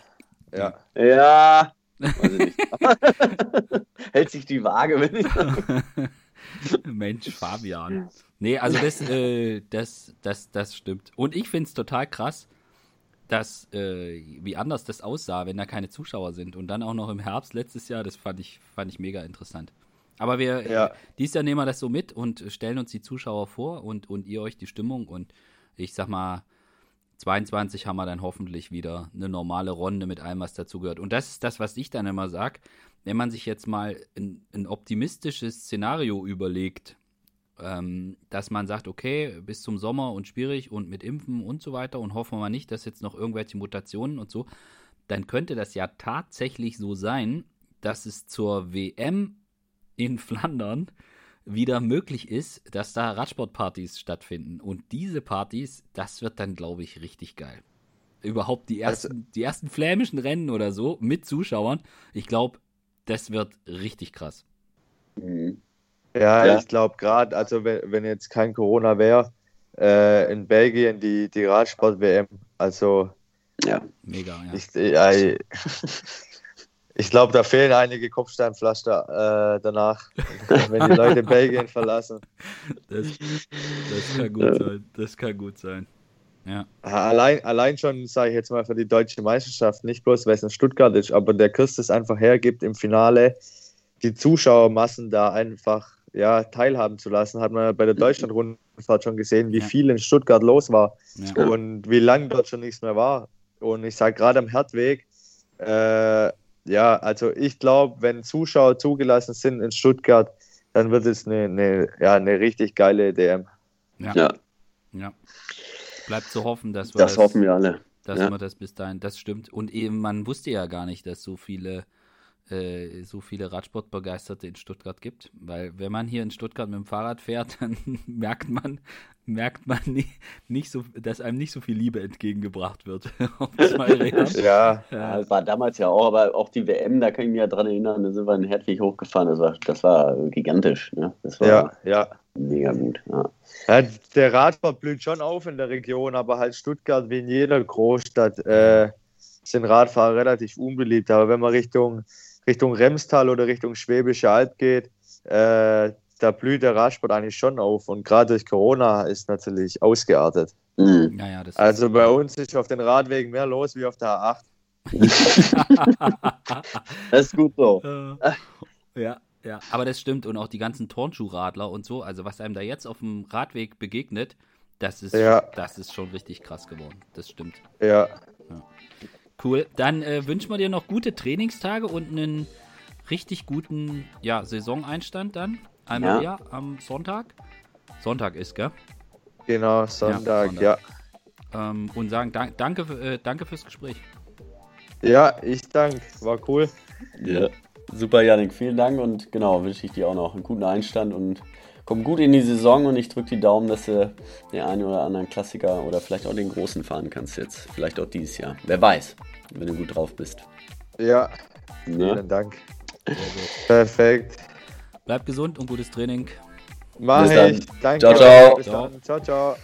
Ja. Ja. Hält sich die Waage, wenn ich. Mensch, Fabian. Nee, also das, äh, das, das, das stimmt. Und ich finde es total krass, dass, äh, wie anders das aussah, wenn da keine Zuschauer sind. Und dann auch noch im Herbst letztes Jahr, das fand ich, fand ich mega interessant. Aber wir, ja. dieses Jahr nehmen wir das so mit und stellen uns die Zuschauer vor und, und ihr euch die Stimmung. Und ich sag mal, 22 haben wir dann hoffentlich wieder eine normale Runde mit allem, was dazugehört. Und das ist das, was ich dann immer sage. Wenn man sich jetzt mal ein, ein optimistisches Szenario überlegt, ähm, dass man sagt, okay, bis zum Sommer und schwierig und mit Impfen und so weiter und hoffen wir mal nicht, dass jetzt noch irgendwelche Mutationen und so, dann könnte das ja tatsächlich so sein, dass es zur WM in Flandern wieder möglich ist, dass da Radsportpartys stattfinden. Und diese Partys, das wird dann, glaube ich, richtig geil. Überhaupt die ersten, also, die ersten flämischen Rennen oder so mit Zuschauern. Ich glaube, das wird richtig krass. Mhm. Ja, ja. ich glaube gerade, also wenn, wenn, jetzt kein Corona wäre, äh, in Belgien die, die Radsport-WM, also ja. Mega, ja. Ich, ja, ich glaube, da fehlen einige Kopfsteinpflaster äh, danach, wenn die Leute Belgien verlassen. Das, das, kann gut ja. sein. Das kann gut sein. Ja. Allein, allein schon, sage ich jetzt mal, für die deutsche Meisterschaft, nicht bloß, weil es in Stuttgart ist, aber der Kirst es einfach hergibt, im Finale die Zuschauermassen da einfach ja, teilhaben zu lassen. Hat man bei der Deutschland-Rundfahrt schon gesehen, wie Ja. viel in Stuttgart los war Ja. und wie lange dort schon nichts mehr war. Und ich sage gerade am Herdweg, äh, ja, also ich glaube, wenn Zuschauer zugelassen sind in Stuttgart, dann wird es eine, eine, ja, eine richtig geile DM. Ja. Ja, ja. Bleibt zu hoffen, dass wir das hoffen wir alle. dass Ja. wir das bis dahin, das stimmt. Und eben, man wusste ja gar nicht, dass so viele, äh, so viele Radsportbegeisterte in Stuttgart gibt. Weil wenn man hier in Stuttgart mit dem Fahrrad fährt, dann merkt man, merkt man nicht, nicht so, dass einem nicht so viel Liebe entgegengebracht wird. Ja, Ja, das war damals ja auch, aber auch die WM, da kann ich mich ja dran erinnern, da sind wir in Hertwig hochgefahren. Das war, das war gigantisch. Ne? Das war ja, ja. mega gut. Ja. Ja, der Radsport blüht schon auf in der Region, aber halt Stuttgart wie in jeder Großstadt äh, sind Radfahrer relativ unbeliebt. Aber wenn man Richtung, Richtung Remstal oder Richtung Schwäbische Alb geht, äh, da blüht der Radsport eigentlich schon auf. Und gerade durch Corona ist natürlich ausgeartet. Mhm. Ja, ja, das Also bei uns ist auf den Radwegen mehr los wie auf der A8. Das ist gut so. Äh, ja, ja, aber das stimmt. Und auch die ganzen Turnschuhradler und so, also was einem da jetzt auf dem Radweg begegnet, das ist, Ja. das ist schon richtig krass geworden. Das stimmt. Ja, Cool. Dann äh, wünschen wir dir noch gute Trainingstage und einen richtig guten ja, Saisoneinstand dann. Einmal Ja. ja. am Sonntag. Sonntag ist, gell? genau, Sonntag. Sonntag. Ja, Ähm, und sagen dank, danke, äh, danke fürs Gespräch. ja. ich danke. War cool. Ja. Super, Janik, vielen Dank und genau, wünsche ich dir auch noch einen guten Einstand und komm gut in die Saison und ich drücke die Daumen, dass du den einen oder anderen Klassiker oder vielleicht auch den großen fahren kannst jetzt. Vielleicht auch dieses Jahr. Wer weiß, wenn du gut drauf bist. Ja, Ne? vielen Dank. Perfekt. Bleib gesund und gutes Training. Mach Bis dann. ich. Danke. Ciao, ciao. Bis dann. Ciao, ciao.